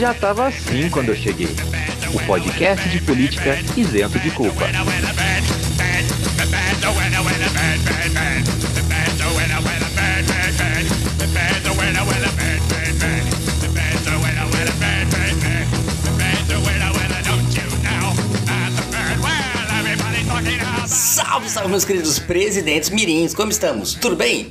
Já tava assim quando eu cheguei. O podcast de política isento de culpa. Salve, salve, meus queridos presidentes mirins, como estamos? Tudo bem?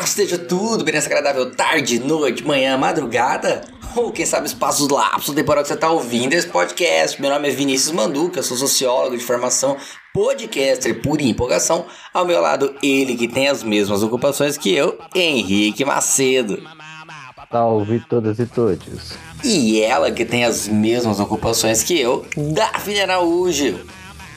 Esteja tudo bem nessa agradável tarde, noite, manhã, madrugada ou quem sabe espaços lapsos temporal que você está ouvindo esse podcast. Meu nome é Vinícius Manduca, sou sociólogo de formação, podcaster por empolgação. Ao meu lado, ele que tem as mesmas ocupações que eu, Henrique Macedo. Salve todas e todos. E ela que tem as mesmas ocupações que eu, Daphne Araújo.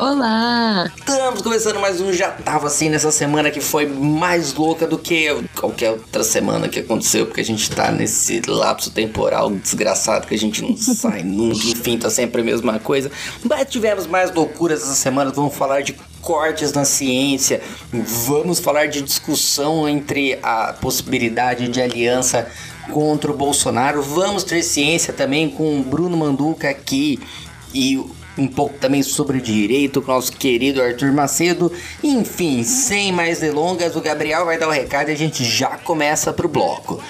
Olá! Estamos começando mais um Já Tava Assim nessa semana que foi mais louca do que qualquer outra semana que aconteceu, porque a gente tá nesse lapso temporal desgraçado que a gente não sai nunca, enfim, tá sempre a mesma coisa. Mas tivemos mais loucuras essa semana, vamos falar de cortes na ciência, vamos falar de discussão entre a possibilidade de aliança contra o Bolsonaro, vamos ter ciência também com o Bruno Manduca aqui e um pouco também sobre direito com nosso querido Arthur Macedo. Enfim, sem mais delongas, o Gabriel vai dar o recado e a gente já começa pro bloco.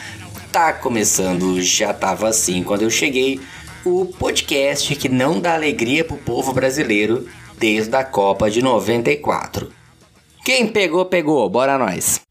Tá começando, já tava assim quando eu cheguei, o podcast que não dá alegria pro povo brasileiro desde a Copa de 94. Quem pegou, pegou, bora nós!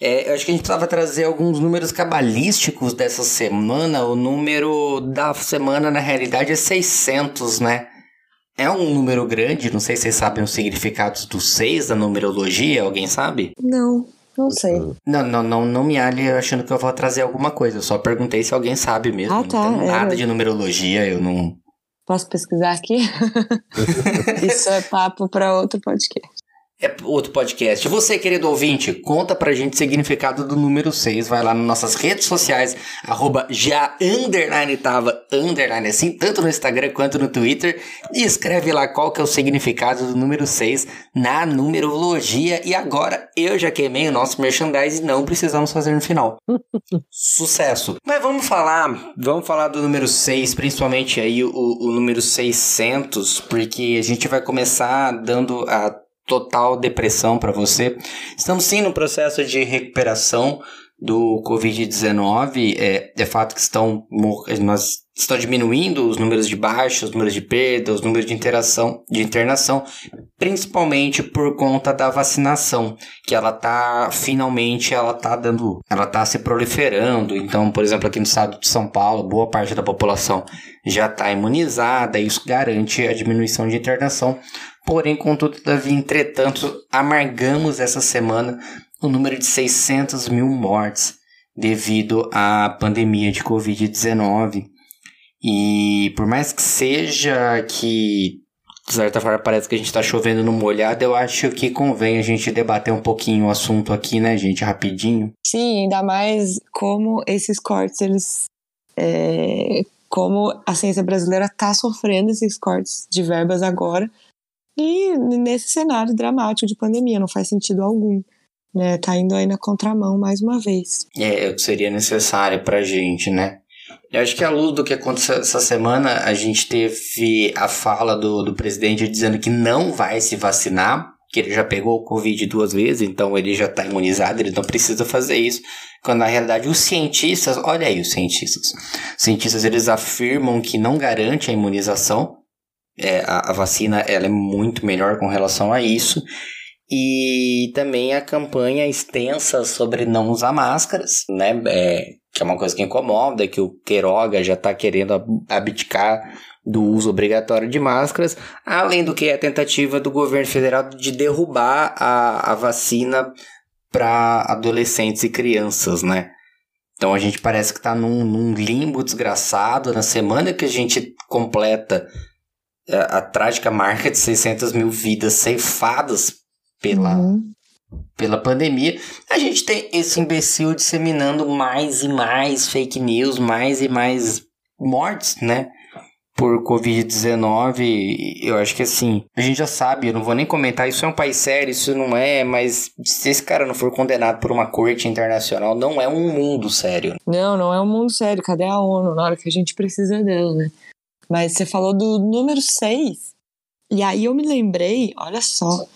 É, eu acho que a gente precisava trazer alguns números cabalísticos dessa semana. O número da semana, na realidade, é 600, né? É um número grande, não sei se vocês sabem os significados do 6 da numerologia, alguém sabe? Não, não sei. Não, não, não, não me alhe achando que eu vou trazer alguma coisa. Eu só perguntei se alguém sabe mesmo. Ah, tá, não é. nada de numerologia, eu não. Posso pesquisar aqui? Isso é papo para outro podcast. É outro podcast. Você, querido ouvinte, conta pra gente o significado do número 6. Vai lá nas nossas redes sociais, arroba já underline tava, underline assim, tanto no Instagram quanto no Twitter. E escreve lá qual que é o significado do número 6 na numerologia. E agora eu já queimei o nosso merchandise e não precisamos fazer no final. Sucesso! Mas vamos falar, vamos falar do número 6, principalmente aí o, o número 600, porque a gente vai começar dando a total depressão para você. Estamos sim no processo de recuperação do Covid-19. É, é fato que estão, nós, estão diminuindo os números de baixa, os números de perda, os números de interação, de internação, principalmente por conta da vacinação, que ela tá finalmente ela tá dando, ela tá se proliferando. Então, por exemplo, aqui no estado de São Paulo, boa parte da população já está imunizada, isso garante a diminuição de internação. Porém, contudo, todavia, entretanto, amargamos essa semana o número de 600 mil mortes devido à pandemia de Covid-19. E por mais que seja que, de certa forma, parece que a gente está chovendo no molhado, eu acho que convém a gente debater um pouquinho o assunto aqui, né, gente, rapidinho. Sim, ainda mais como esses cortes, eles. É, como a ciência brasileira está sofrendo esses cortes de verbas agora. E nesse cenário dramático de pandemia, não faz sentido algum. Né? Tá indo aí na contramão mais uma vez. É, o que seria necessário pra gente, né? Eu acho que à luz do que aconteceu essa semana, a gente teve a fala do, do presidente dizendo que não vai se vacinar, que ele já pegou o Covid duas vezes, então ele já está imunizado, ele não precisa fazer isso. Quando na realidade os cientistas, olha aí os cientistas, os cientistas eles afirmam que não garante a imunização, é, a, a vacina ela é muito melhor com relação a isso. E também a campanha extensa sobre não usar máscaras, né? É, que é uma coisa que incomoda, que o Queiroga já está querendo abdicar do uso obrigatório de máscaras, além do que é a tentativa do governo federal de derrubar a, a vacina para adolescentes e crianças, né? Então a gente parece que está num, num, limbo desgraçado. Na semana que a gente completa a, a, trágica marca de 600 mil vidas ceifadas pela, uhum. pela pandemia, a gente tem esse imbecil disseminando mais e mais fake news, mais e mais mortes, né? por Covid-19, eu acho que assim, a gente já sabe, eu não vou nem comentar, isso é um país sério, isso não é, mas se esse cara não for condenado por uma corte internacional, não é um mundo sério. Não, não é um mundo sério. Cadê a ONU na hora que a gente precisa dela, né? Mas você falou do número 6, e aí eu me lembrei, olha só,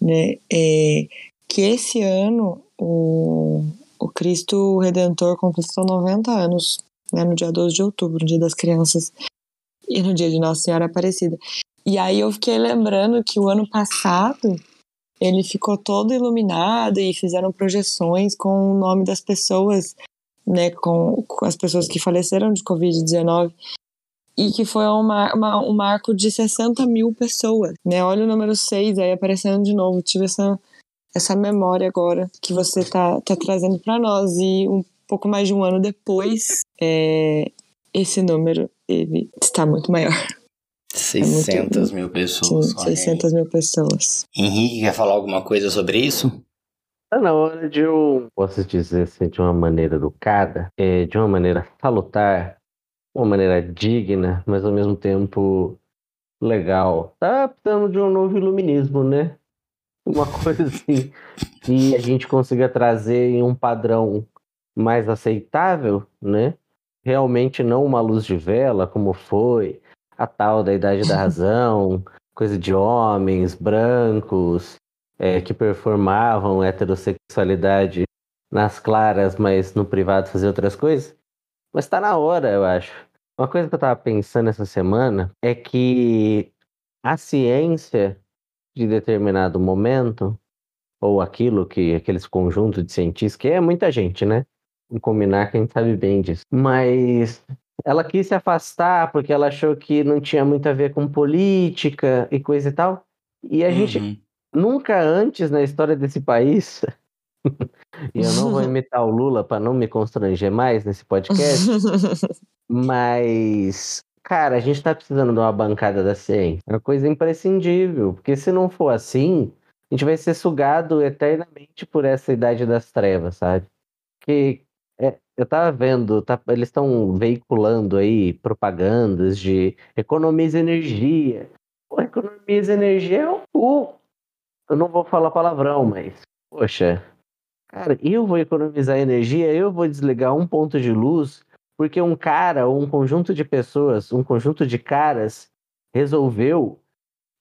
né, é, que esse ano o, o Cristo Redentor completou 90 anos, né, no dia 12 de outubro, no dia das crianças e no dia de Nossa Senhora Aparecida. E aí eu fiquei lembrando que o ano passado ele ficou todo iluminado e fizeram projeções com o nome das pessoas, né, com, com as pessoas que faleceram de Covid-19 e que foi uma, uma, um marco de 60 mil pessoas, né? Olha o número 6 aí aparecendo de novo. Tive essa, essa memória agora que você tá, tá trazendo para nós e um pouco mais de um ano depois, é, esse número ele está muito maior. 600 é muito... mil pessoas. Sim, 600 mil pessoas. Henrique, quer falar alguma coisa sobre isso? Tá na hora de eu, posso dizer assim, de uma maneira educada, é, de uma maneira salutar, uma maneira digna, mas ao mesmo tempo legal. Tá precisando de um novo iluminismo, né? Uma coisa assim que a gente consiga trazer em um padrão mais aceitável, né? realmente não uma luz de vela, como foi a tal da Idade da Razão, coisa de homens brancos é, que performavam heterossexualidade nas claras, mas no privado fazer outras coisas. Mas está na hora, eu acho. Uma coisa que eu estava pensando essa semana é que a ciência de determinado momento, ou aquilo que aqueles conjuntos de cientistas, que é muita gente, né? combinar que a gente sabe bem disso. Mas ela quis se afastar porque ela achou que não tinha muito a ver com política e coisa e tal. E a uhum. gente nunca antes na história desse país. E eu não vou imitar o Lula para não me constranger mais nesse podcast. mas, cara, a gente está precisando de uma bancada da ciência. É uma coisa imprescindível. Porque se não for assim, a gente vai ser sugado eternamente por essa idade das trevas, sabe? Que é, eu tava vendo, tá, eles estão veiculando aí propagandas de economiza energia. Pô, economiza energia é um cu. Eu não vou falar palavrão, mas, poxa, cara, eu vou economizar energia, eu vou desligar um ponto de luz, porque um cara ou um conjunto de pessoas, um conjunto de caras, resolveu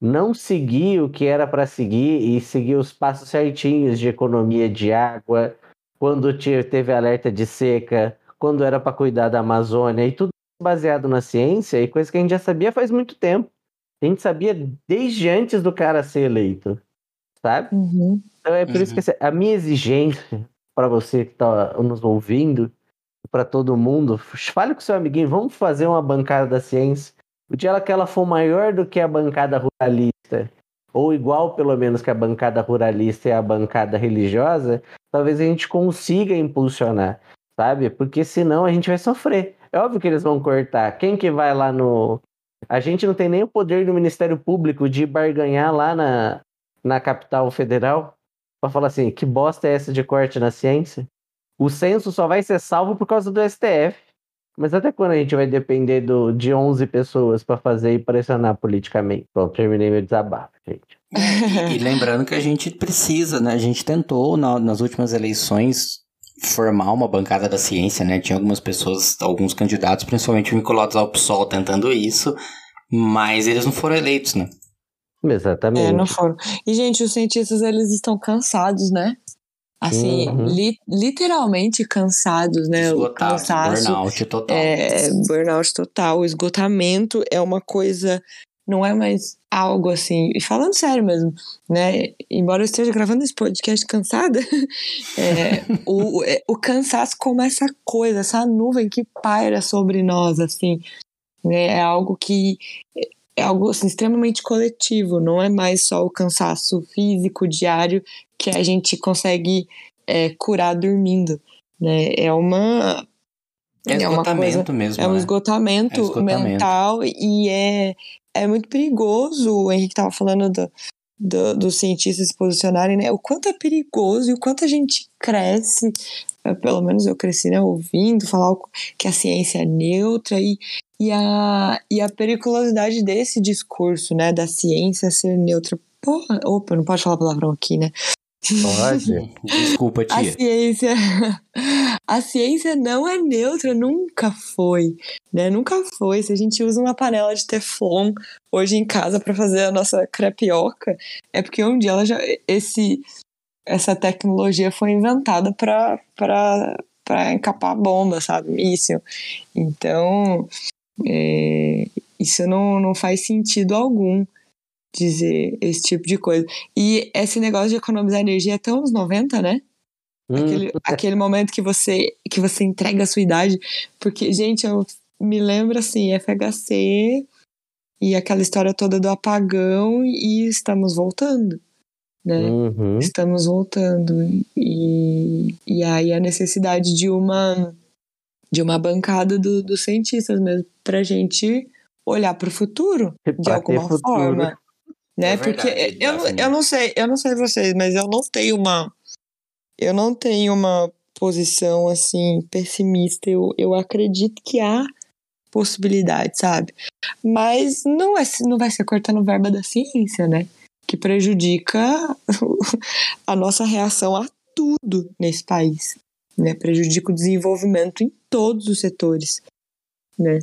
não seguir o que era para seguir e seguir os passos certinhos de economia de água, quando teve alerta de seca, quando era para cuidar da Amazônia, e tudo baseado na ciência e coisa que a gente já sabia faz muito tempo. A gente sabia desde antes do cara ser eleito, sabe? Uhum. Então é por uhum. isso que a minha exigência para você que está nos ouvindo, para todo mundo, fale com seu amiguinho, vamos fazer uma bancada da ciência. O dia que ela for maior do que a bancada ruralista, ou igual pelo menos que a bancada ruralista e a bancada religiosa, talvez a gente consiga impulsionar, sabe? Porque senão a gente vai sofrer. É óbvio que eles vão cortar. Quem que vai lá no. A gente não tem nem o poder do Ministério Público de barganhar lá na, na capital federal para falar assim: que bosta é essa de corte na ciência? O censo só vai ser salvo por causa do STF. Mas até quando a gente vai depender do, de 11 pessoas para fazer e pressionar politicamente? Bom, terminei meu desabafo, gente. e, lembrando que a gente precisa, né? A gente tentou na, nas últimas eleições formar uma bancada da ciência, né? Tinha algumas pessoas, alguns candidatos, principalmente vinculados ao PSOL, tentando isso, mas eles não foram eleitos, né? Exatamente. É, não foram. E, gente, os cientistas, eles estão cansados, né? assim, uhum. li, literalmente cansados, né? Esgotado, cansaço, burnout total. É, burnout total. O esgotamento é uma coisa, não é mais algo assim. E falando sério mesmo, né? Embora eu esteja gravando esse podcast cansada, é, o, é, o cansaço como essa coisa, essa nuvem que paira sobre nós, assim. Né? É algo que é algo assim, extremamente coletivo, não é mais só o cansaço físico diário que a gente consegue é, curar dormindo. né? É uma é, é uma esgotamento coisa, mesmo. é um né? esgotamento, É esgotamento. mental e é, é muito perigoso. O Henrique estava falando do, do, dos cientistas se posicionarem, né? O quanto é perigoso e o quanto a gente cresce, pelo menos eu cresci, né? Ouvindo falar que a ciência é neutra e, e, a, e a periculosidade desse discurso, né? Da ciência ser neutra. Porra, opa, não pode falar palavrão aqui, né? Pode. Desculpa, A tia. ciência, a ciência não é neutra, nunca foi, né? Nunca foi. Se a gente usa uma panela de teflon hoje em casa para fazer a nossa crepioca, é porque um dia ela já esse essa tecnologia foi inventada para para para encapar bomba, sabe? Míssil. Então, é, isso não, não faz sentido algum dizer esse tipo de coisa. E esse negócio de economizar energia é até uns 90, né? Hum, Aquele, aquele momento que você que você entrega a sua idade. Porque, gente, eu me lembro assim, FHC e aquela história toda do apagão e estamos voltando, né? uhum. Estamos voltando. E, e aí a necessidade de uma de uma bancada do- dos cientistas mesmo pra gente olhar para o futuro de alguma futuro. forma. Né? É Porque verdade, eu, eu não sei, eu não sei vocês, mas eu não tenho uma. Eu não tenho uma posição assim pessimista. Eu, eu acredito que há possibilidade, sabe? Mas não, é, não vai ser cortando verba da ciência, né? Que prejudica a nossa reação a tudo nesse país. Né? Prejudica o desenvolvimento em todos os setores. Né?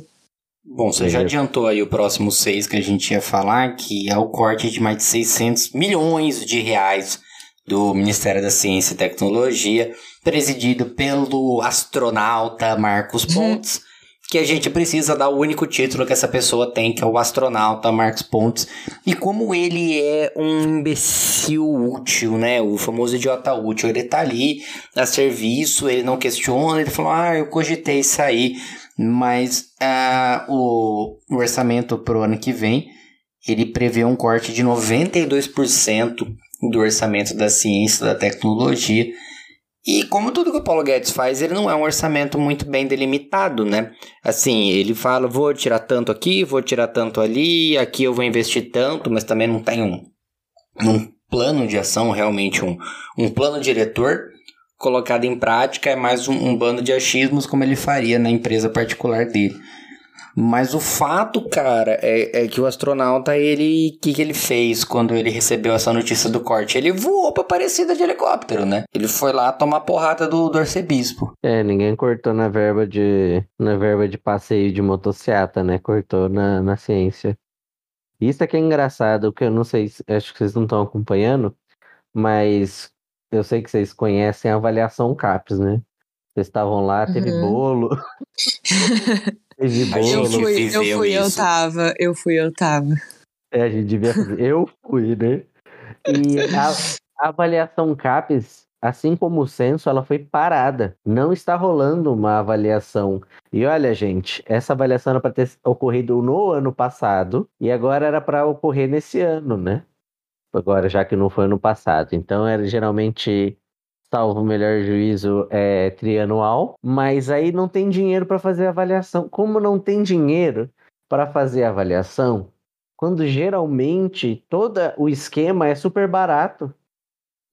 Bom, você já É. adiantou aí o próximo seis que a gente ia falar, que é o corte de mais de 600 milhões de reais do Ministério da Ciência e Tecnologia, presidido pelo astronauta Marcos Pontes, que a gente precisa dar o único título que essa pessoa tem, que é o astronauta Marcos Pontes. E como ele é um imbecil útil, né? O famoso idiota útil, ele tá ali a serviço, ele não questiona, ele falou, ah, eu cogitei sair mas ah, o, orçamento pro ano que vem ele prevê um corte de 92% do orçamento da ciência da tecnologia. E como tudo que o Paulo Guedes faz, ele não é um orçamento muito bem delimitado, né? Assim, ele fala, vou tirar tanto aqui, vou tirar tanto ali, aqui eu vou investir tanto, mas também não tem um, um plano de ação, realmente um, um plano diretor colocado em prática é mais um, um bando de achismos como ele faria na empresa particular dele. Mas o fato, cara, é, é que o astronauta, ele. O que, que ele fez quando ele recebeu essa notícia do corte? Ele voou pra Aparecida de helicóptero, né? Ele foi lá tomar porrada do, do arcebispo. É, ninguém cortou na verba de na verba de passeio de motociata, né? Cortou na, na ciência. Isso é que é engraçado, que eu não sei, se- acho que vocês não estão acompanhando, mas eu sei que vocês conhecem a avaliação CAPES, né? Vocês estavam lá, teve Uhum. bolo. teve A Eu gente bolo. fui, eu fui, eu tava, eu fui, eu tava. É, a gente devia fazer. Eu fui, né? E a, a avaliação CAPES, assim como o censo, ela foi parada. Não está rolando uma avaliação. E olha, gente, essa avaliação era para ter ocorrido no ano passado e agora era para ocorrer nesse ano, né? Agora, já que não foi ano passado. Então, era geralmente, salvo o melhor juízo, é trianual. Mas aí não tem dinheiro para fazer avaliação. Como não tem dinheiro para fazer avaliação, quando geralmente todo o esquema é super barato.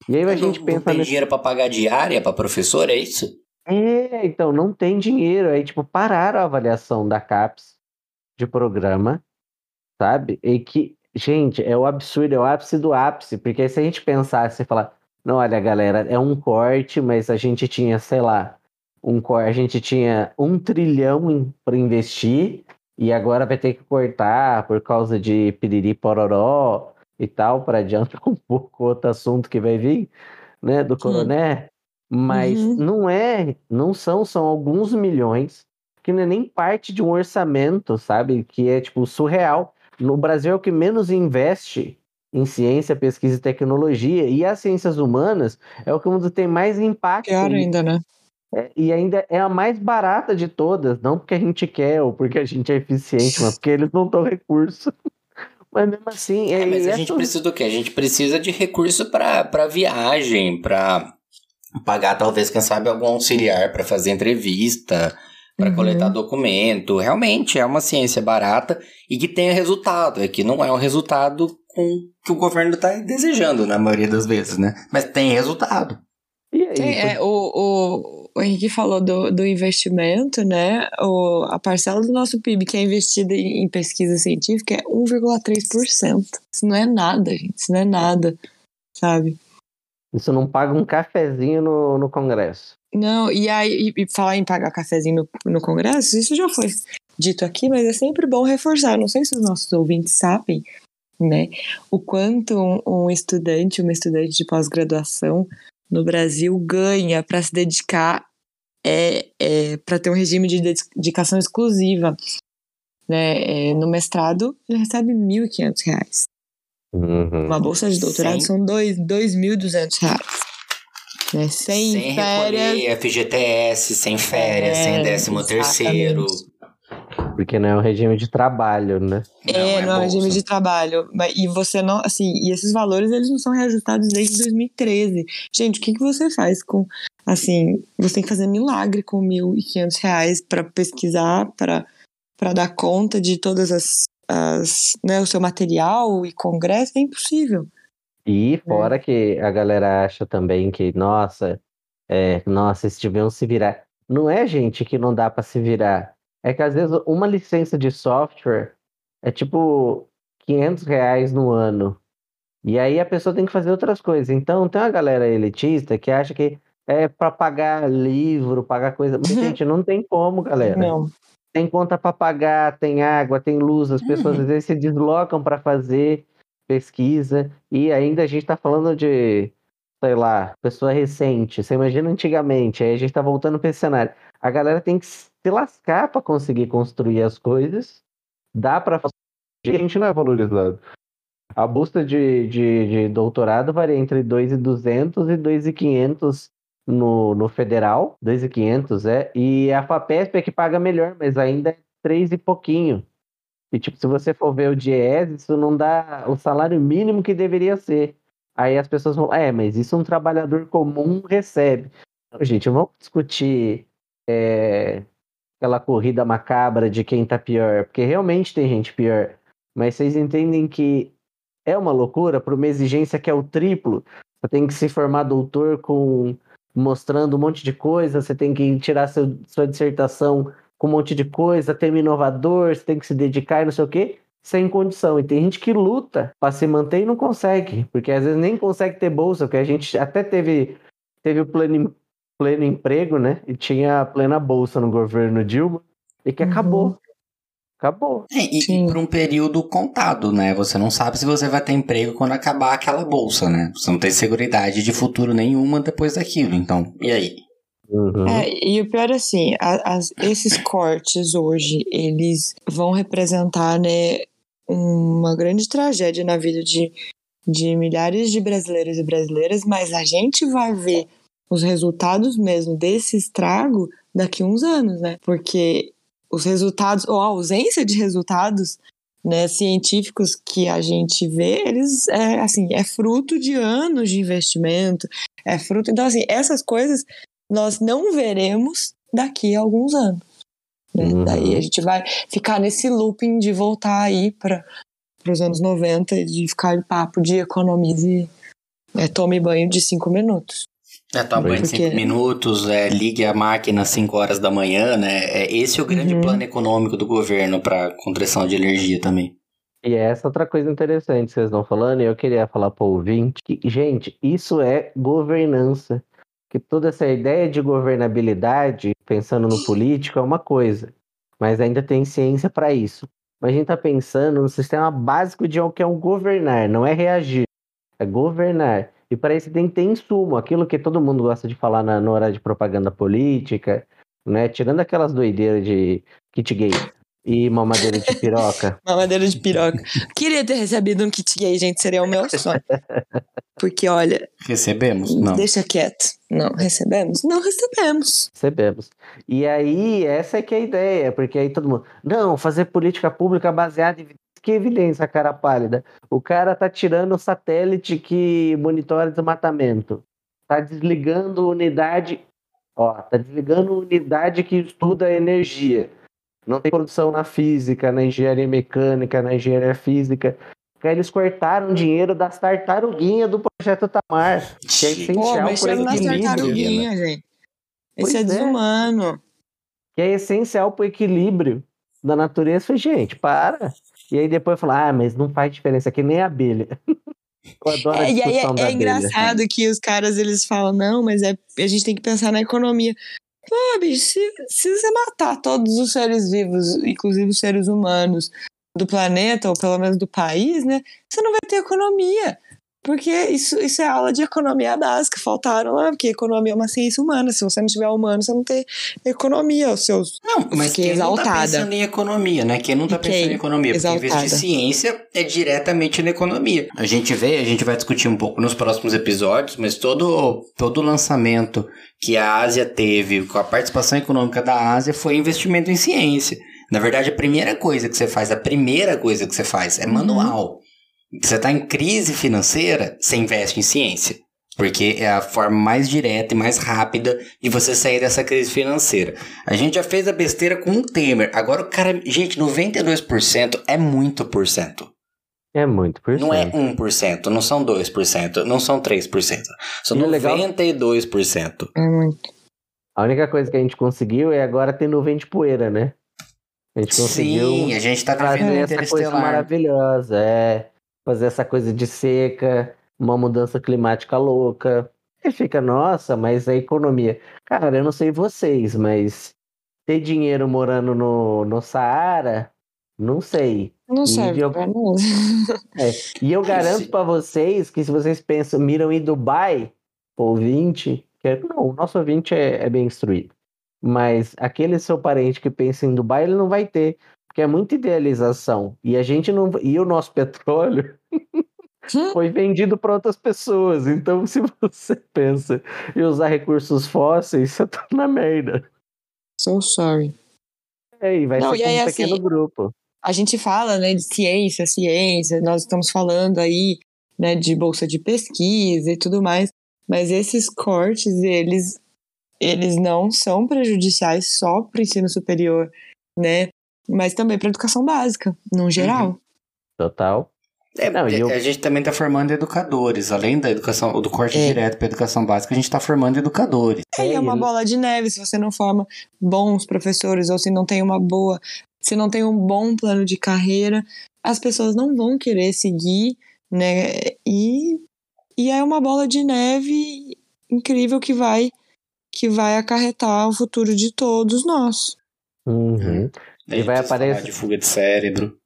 E aí a gente não, pensa não tem nesse- dinheiro pra pagar diária pra professor, é isso? É, então não tem dinheiro. Aí, tipo, pararam a avaliação da CAPES de programa, sabe? E que, gente, é o absurdo, é o ápice do ápice, porque aí se a gente pensasse e falar, não, olha, galera, é um corte, mas a gente tinha, sei lá, um corte, a gente tinha um trilhão para investir e agora vai ter que cortar por causa de piriri pororó e tal, para adiantar um pouco outro assunto que vai vir, né, do coroné. Mas Uhum. não é, não são, são alguns milhões que não é nem parte de um orçamento, sabe? Que é tipo surreal. No Brasil é o que menos investe em ciência, pesquisa e tecnologia, e as ciências humanas é o que onde tem mais impacto. Pior ainda, né? É, e ainda é a mais barata de todas, não porque a gente quer ou porque a gente é eficiente, mas porque eles não dão recurso. Mas mesmo assim, é, É, mas a gente essas- precisa do quê? A gente precisa de recurso pra pra viagem, pra pagar talvez, quem sabe, algum auxiliar para fazer entrevista, para Uhum. coletar documento. Realmente é uma ciência barata e que tenha resultado. É que não é o resultado com que o governo está desejando na maioria das vezes, né? Mas tem resultado. E aí? Tem, é, o, o, o Henrique falou do, do investimento, né? O, a parcela do nosso PIB que é investida em, em pesquisa científica é 1,3%. Isso não é nada, gente. Isso não é nada, sabe? Isso não paga um cafezinho no, no Congresso. Não, e aí, e, e falar em pagar cafezinho no, no Congresso, isso já foi dito aqui, mas é sempre bom reforçar. Não sei se os nossos ouvintes sabem, né? O quanto um, um estudante, uma estudante de pós-graduação no Brasil ganha para se dedicar, é, é, para ter um regime de dedicação exclusiva. Né? É, no mestrado, ele recebe 1.500 reais. Uhum. Uma bolsa de doutorado Sem- são dois- 2.200 reais. Né? Sem, sem férias. FGTS, sem férias, É, sem décimo terceiro. Porque não é um regime de trabalho, né? é, não é um regime de trabalho. E você não, assim, e esses valores eles não são reajustados desde 2013. Gente, o que, que você faz com, assim, você tem que fazer milagre com 1.500 reais para pesquisar, para para dar conta de todas as, as, né, o seu material e congresso, é impossível. E fora que a galera acha também que, nossa, é, nossa, eles deviam se virar. Não é gente que não dá pra se virar. É que às vezes uma licença de software é tipo 500 reais no ano. E aí a pessoa tem que fazer outras coisas. Então tem uma galera elitista que acha que é pra pagar livro, pagar coisa. Mas, gente, não tem como, galera. Não. Tem conta para pagar, tem água, tem luz, as pessoas Uhum. às vezes se deslocam para fazer pesquisa e ainda a gente está falando de, sei lá, pessoa recente. Você imagina antigamente, aí a gente está voltando para esse cenário. A galera tem que se lascar para conseguir construir as coisas. Dá para fazer, a gente não é valorizado. A bolsa de, de, de doutorado varia entre 2.200 e 2.500 no, no federal, 2.500 é, e a FAPESP é que paga melhor, mas ainda é 3 e pouquinho. E tipo, se você for ver o DIES, isso não dá o salário mínimo que deveria ser. Aí as pessoas vão, é, mas isso um trabalhador comum recebe. Não, gente, vamos discutir é, aquela corrida macabra de quem tá pior, porque realmente tem gente pior. Mas vocês entendem que é uma loucura para uma exigência que é o triplo. Você tem que se formar doutor com mostrando um monte de coisa, você tem que tirar seu, sua dissertação com um monte de coisa, tema inovador, você tem que se dedicar e não sei o quê, sem condição. E tem gente que luta para se manter e não consegue, porque às vezes nem consegue ter bolsa, porque a gente até teve, teve o pleno, pleno emprego, né? E tinha plena bolsa no governo Dilma, e que Uhum. acabou. Acabou. É, e, e por um período contado, né? Você não sabe se você vai ter emprego quando acabar aquela bolsa, né? Você não tem seguridade de futuro nenhuma depois daquilo. Então, e aí? Uhum. É, e o pior é assim, as- esses cortes hoje, eles vão representar, né, uma grande tragédia na vida de, de milhares de brasileiros e brasileiras, mas a gente vai ver os resultados mesmo desse estrago daqui uns anos, né? Porque os resultados, ou a ausência de resultados né, científicos que a gente vê, eles, é, assim, é fruto de anos de investimento, é fruto... Então, assim, essas coisas nós não veremos daqui a alguns anos. Né? Uhum. Daí a gente vai ficar nesse looping de voltar aí para os anos 90, de ficar de papo de economize, é, tome banho de cinco minutos. É, toma banho em Porque- cinco minutos, é, ligue a máquina às 5 horas da manhã, né? É, esse é o grande Uhum. plano econômico do governo para contrição de energia também. E essa outra coisa interessante que vocês estão falando, e eu queria falar para o ouvinte, que, gente, isso é governança. Que toda essa ideia de governabilidade, pensando no político, é uma coisa, mas ainda tem ciência para isso. Mas a gente está pensando no sistema básico de o que é um governar, não é reagir, é governar. E para isso tem que ter insumo, aquilo que todo mundo gosta de falar na, na hora de propaganda política, né? Tirando aquelas doideiras de kit gay e mamadeira de piroca. Mamadeira de piroca. Queria ter recebido um kit gay, gente, seria o meu sonho. Porque, olha, Recebemos? Não. deixa quieto. Não recebemos? Não recebemos. Recebemos. E aí, essa é que é a ideia, porque aí todo mundo. Não, fazer política pública baseada em. Que evidência, cara pálida. O cara tá tirando o satélite que monitora desmatamento. tá desligando unidade, ó, tá desligando unidade que estuda energia. Não tem produção na física, na engenharia mecânica, na engenharia física. Aí eles cortaram dinheiro das tartaruguinhas do projeto Tamar, que é essencial Pô, tartaruguinhas, gente. Esse Pois é é. desumano. que é essencial para o equilíbrio da natureza. Gente, para. E aí depois falar, ah, mas não faz diferença, que nem a abelha. Eu adoro É, e aí é, é engraçado que os caras eles falam, não, mas é, a gente tem que pensar na economia. Pô, bicho, se, se você matar todos os seres vivos, inclusive os seres humanos do planeta, ou pelo menos do país, né? Você não vai ter economia. Porque isso, isso é aula de economia básica. Faltaram lá, porque economia é uma ciência humana. Se você não tiver humano, você não tem economia. Os seus. Não, mas quem não tá exaltada. pensando em economia, né? Quem não tá pensando em economia? Porque exaltada. investir ciência é diretamente na economia. A gente vê, a gente vai discutir um pouco nos próximos episódios, mas todo, todo lançamento que a Ásia teve, com a participação econômica da Ásia, foi investimento em ciência. Na verdade, a primeira coisa que você faz, a primeira coisa que você faz é Uhum. manual. Você tá em crise financeira, você investe em ciência. Porque é a forma mais direta e mais rápida de você sair dessa crise financeira. A gente já fez a besteira com o Temer. Agora o cara. Gente, 92% é muito por cento. É muito por Não é cento. 1%, não são 2%, não são 3%. São E o legal- 92%. É muito. A única coisa que a gente conseguiu é agora ter nuvem de poeira, né? A gente conseguiu Sim, a gente tá vivendo essa coisa maravilhosa, é. Fazer essa coisa de seca, uma mudança climática louca. E fica, nossa, mas a economia. Cara, eu não sei vocês, mas ter dinheiro morando no, no Saara, não sei. Não E serve eu- pra nada. E eu garanto pra vocês que se vocês pensam, miram em Dubai, ouvinte, que é- não, o nosso ouvinte é, é bem instruído. Mas aquele seu parente que pensa em Dubai, ele não vai ter, porque é muita idealização. E a gente não. E o nosso petróleo foi vendido para outras pessoas. Então, se você pensa em usar recursos fósseis, você tá na merda. So sorry. É, e vai Não, ser e aí, um pequeno assim, grupo. a gente fala, né, de ciência, ciência, nós estamos falando aí, né, de bolsa de pesquisa e tudo mais, mas esses cortes, eles, eles não são prejudiciais só para o ensino superior, né, mas também para a educação básica, no geral. Total. É, Não, e eu- A gente também tá formando educadores. Além da educação, do corte É. direto pra educação básica, a gente tá formando educadores. É, e é É, uma bola de neve se você não forma bons professores ou se não tem uma boa, se não tem um bom plano de carreira, as pessoas não vão querer seguir, né? E, e é uma bola de neve incrível que vai que vai acarretar o futuro de todos nós. Uhum. A E gente vai aparecer- de fuga de cérebro.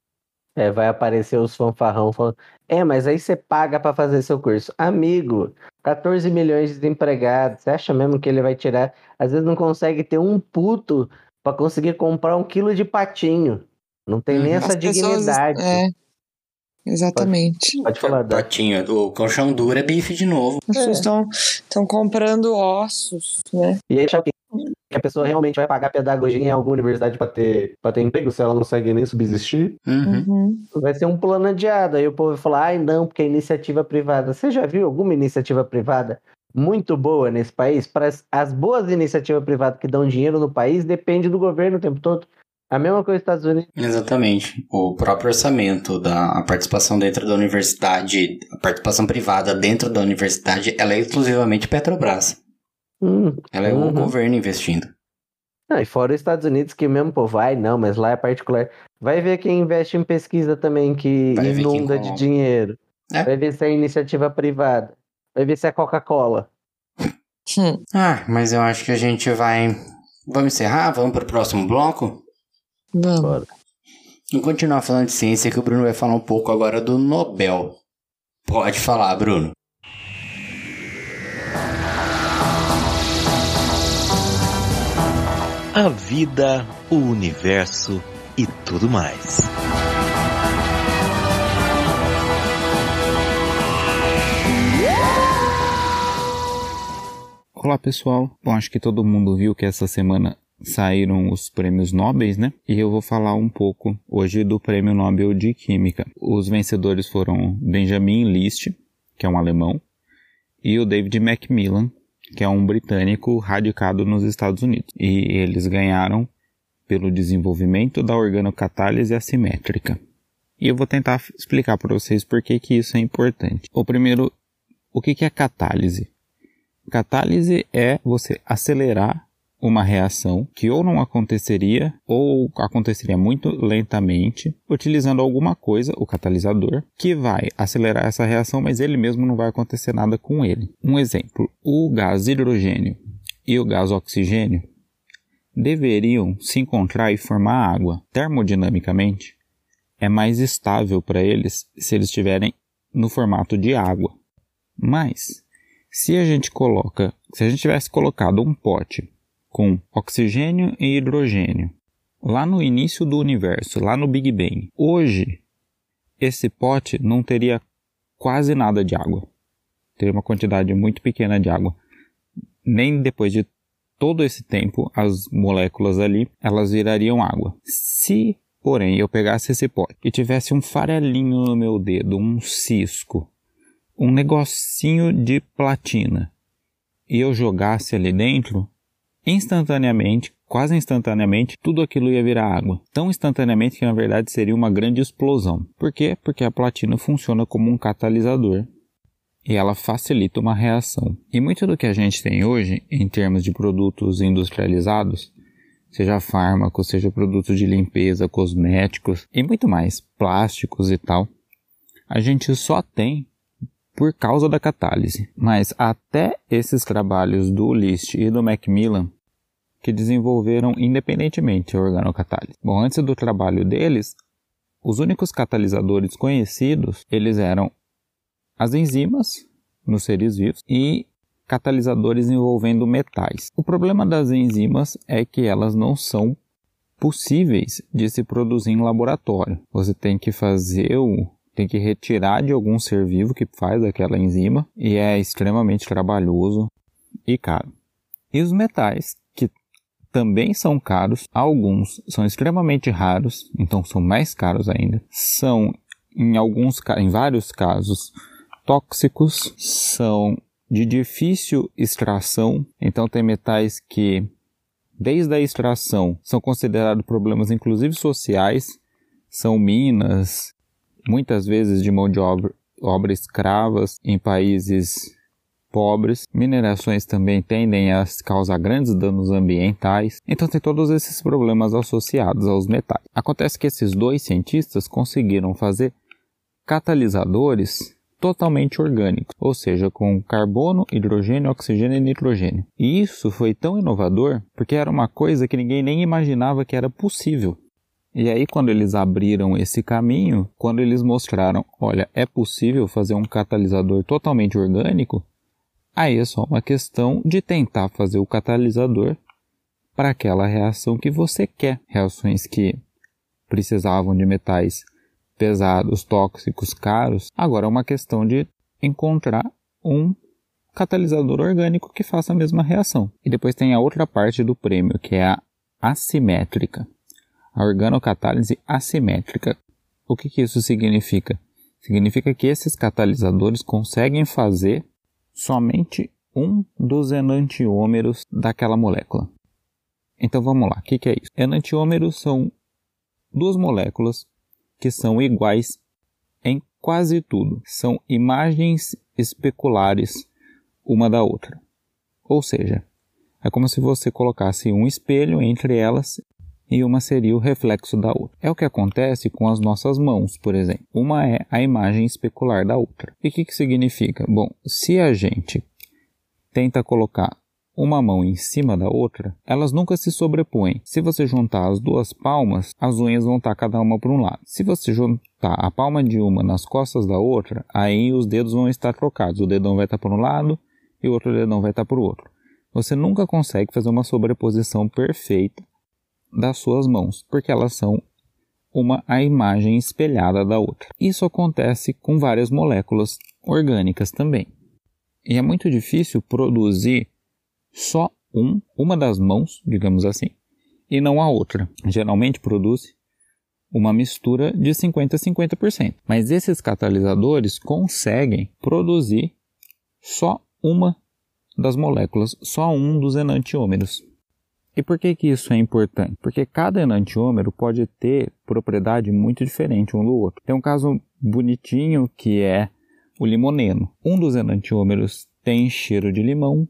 É, vai aparecer os fanfarrão falando: É, mas aí você paga pra fazer seu curso. Amigo, 14 milhões de desempregados. Você acha mesmo que ele vai tirar? Às vezes não consegue ter um puto pra conseguir comprar um quilo de patinho. Não tem nem Uhum. essa As pessoas- dignidade. É, exatamente. Pode falar, Dan. Patinho, o colchão duro é bife de novo. As pessoas estão estão comprando ossos, né? E aí, que a pessoa realmente vai pagar pedagogia em alguma universidade pra ter, pra ter emprego se ela não consegue nem subsistir? Uhum. Uhum. Vai ser um plano adiado. Aí o povo vai falar, ai não, porque é iniciativa privada. Você já viu alguma iniciativa privada muito boa nesse país? Para as, as boas iniciativas privadas que dão dinheiro no país, depende do governo o tempo todo. A mesma coisa nos Estados Unidos. Exatamente. O próprio orçamento da a participação dentro da universidade, a participação privada dentro da universidade, ela é exclusivamente Petrobras. Hum, Ela é o Uhum. governo investindo. Não, e fora os Estados Unidos, que mesmo, pô, vai, não, mas lá é particular. Vai ver quem investe em pesquisa também, que Vai inunda de dinheiro. É. Vai ver se é iniciativa privada. Vai ver se é Coca-Cola. Hum. Ah, mas eu acho que a gente vai. Vamos encerrar? Vamos para o próximo bloco? Vamos. Bora. Vamos continuar falando de ciência, que o Bruno vai falar um pouco agora do Nobel. Pode falar, Bruno. A vida, o universo e tudo mais. Olá pessoal, bom acho que todo mundo viu que essa semana saíram os prêmios Nobel, né? E eu vou falar um pouco hoje do Prêmio Nobel de Química. Os vencedores foram Benjamin List, que é um alemão, e o David Macmillan, que é um britânico radicado nos Estados Unidos. E eles ganharam pelo desenvolvimento da organocatálise assimétrica. E eu vou tentar explicar para vocês por que, que isso é importante. O primeiro, o que, que é catálise? Catálise é você acelerar uma reação que ou não aconteceria ou aconteceria muito lentamente, utilizando alguma coisa, o catalisador, que vai acelerar essa reação, mas ele mesmo não vai acontecer nada com ele. Um exemplo: o gás hidrogênio e o gás oxigênio deveriam se encontrar e formar água. Termodinamicamente, é mais estável para eles se eles estiverem no formato de água. Mas se a gente coloca, se a gente tivesse colocado um pote com oxigênio e hidrogênio lá no início do universo, lá no Big Bang, hoje esse pote não teria quase nada de água. Teria uma quantidade muito pequena de água. Nem depois de todo esse tempo, as moléculas ali, elas virariam água. Se, porém, eu pegasse esse pote e tivesse um farelinho no meu dedo, um cisco, um negocinho de platina e eu jogasse ali dentro, instantaneamente, quase instantaneamente, tudo aquilo ia virar água. Tão instantaneamente que na verdade seria uma grande explosão. Por quê? Porque a platina funciona como um catalisador e ela facilita uma reação. E muito do que a gente tem hoje, em termos de produtos industrializados, seja fármacos, seja produtos de limpeza, cosméticos e muito mais, plásticos e tal, a gente só tem por causa da catálise. Mas até esses trabalhos do List e do Macmillan, que desenvolveram independentemente a organocatálise. Bom, antes do trabalho deles, os únicos catalisadores conhecidos, eles eram as enzimas nos seres vivos e catalisadores envolvendo metais. O problema das enzimas é que elas não são possíveis de se produzir em laboratório. Você tem que fazer o tem que retirar de algum ser vivo que faz aquela enzima e é extremamente trabalhoso e caro. E os metais, que também são caros, alguns são extremamente raros, então são mais caros ainda, são em alguns em vários casos tóxicos, são de difícil extração, então tem metais que desde a extração são considerados problemas inclusive sociais, são minas muitas vezes de mão de obra, obra escravas em países pobres. Minerações também tendem a causar grandes danos ambientais. Então tem todos esses problemas associados aos metais. Acontece que esses dois cientistas conseguiram fazer catalisadores totalmente orgânicos, ou seja, com carbono, hidrogênio, oxigênio e nitrogênio. E isso foi tão inovador porque era uma coisa que ninguém nem imaginava que era possível. E aí, quando eles abriram esse caminho, quando eles mostraram, olha, é possível fazer um catalisador totalmente orgânico, aí é só uma questão de tentar fazer o catalisador para aquela reação que você quer. Reações que precisavam de metais pesados, tóxicos, caros. Agora é uma questão de encontrar um catalisador orgânico que faça a mesma reação. E depois tem a outra parte do prêmio, que é a assimétrica a organocatálise assimétrica. O que, que isso significa? Significa que esses catalisadores conseguem fazer somente um dos enantiômeros daquela molécula. Então vamos lá, o que, que é isso? Enantiômeros são duas moléculas que são iguais em quase tudo. São imagens especulares uma da outra. Ou seja, é como se você colocasse um espelho entre elas e uma seria o reflexo da outra. É o que acontece com as nossas mãos, por exemplo. Uma é a imagem especular da outra. E o que, que significa? Bom, se a gente tenta colocar uma mão em cima da outra, elas nunca se sobrepõem. Se você juntar as duas palmas, as unhas vão estar cada uma para um lado. Se você juntar a palma de uma nas costas da outra, aí os dedos vão estar trocados. O dedão vai estar para um lado e o outro dedão vai estar para o outro. Você nunca consegue fazer uma sobreposição perfeita das suas mãos, porque elas são uma a imagem espelhada da outra. Isso acontece com várias moléculas orgânicas também. E é muito difícil produzir só um, uma das mãos, digamos assim, e não a outra. Geralmente produz uma mistura de 50 a 50%. Mas esses catalisadores conseguem produzir só uma das moléculas, só um dos enantiômeros. E por que, que isso é importante? Porque cada enantiômero pode ter propriedade muito diferente um do outro. Tem um caso bonitinho que é o limoneno. Um dos enantiômeros tem cheiro de limão,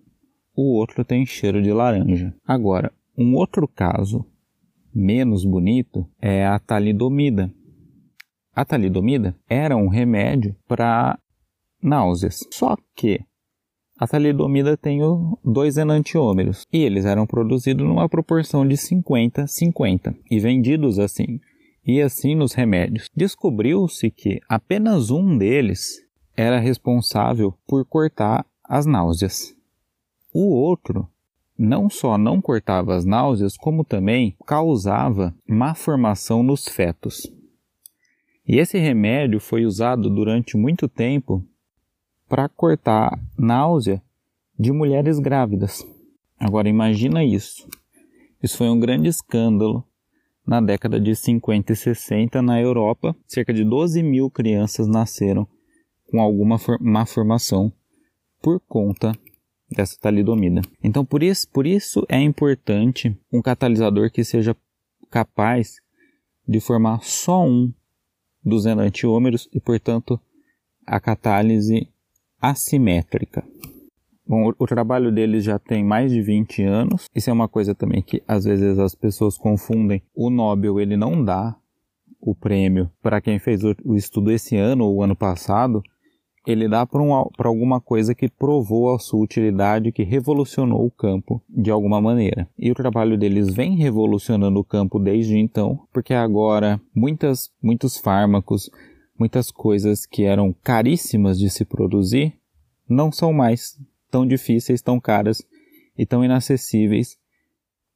o outro tem cheiro de laranja. Agora, um outro caso menos bonito é a talidomida. A talidomida era um remédio para náuseas. Só que a talidomida tem dois enantiômeros e eles eram produzidos numa proporção de 50-50 e vendidos assim. E assim nos remédios. Descobriu-se que apenas um deles era responsável por cortar as náuseas. O outro não só não cortava as náuseas, como também causava má formação nos fetos. E esse remédio foi usado durante muito tempo para cortar náusea de mulheres grávidas. Agora imagina isso. Isso foi um grande escândalo na década de 50 e 60 na Europa. Cerca de 12 mil crianças nasceram com alguma má formação por conta dessa talidomida. Então por isso, por isso é importante um catalisador que seja capaz de formar só um dos enantiômeros e, portanto, a catálise assimétrica. Bom, o trabalho deles já tem mais de 20 anos. Isso é uma coisa também que às vezes as pessoas confundem. O Nobel ele não dá o prêmio para quem fez o estudo esse ano ou ano passado. Ele dá para um, alguma coisa que provou a sua utilidade, que revolucionou o campo de alguma maneira. E o trabalho deles vem revolucionando o campo desde então, porque agora muitas, muitos fármacos, muitas coisas que eram caríssimas de se produzir não são mais tão difíceis, tão caras e tão inacessíveis,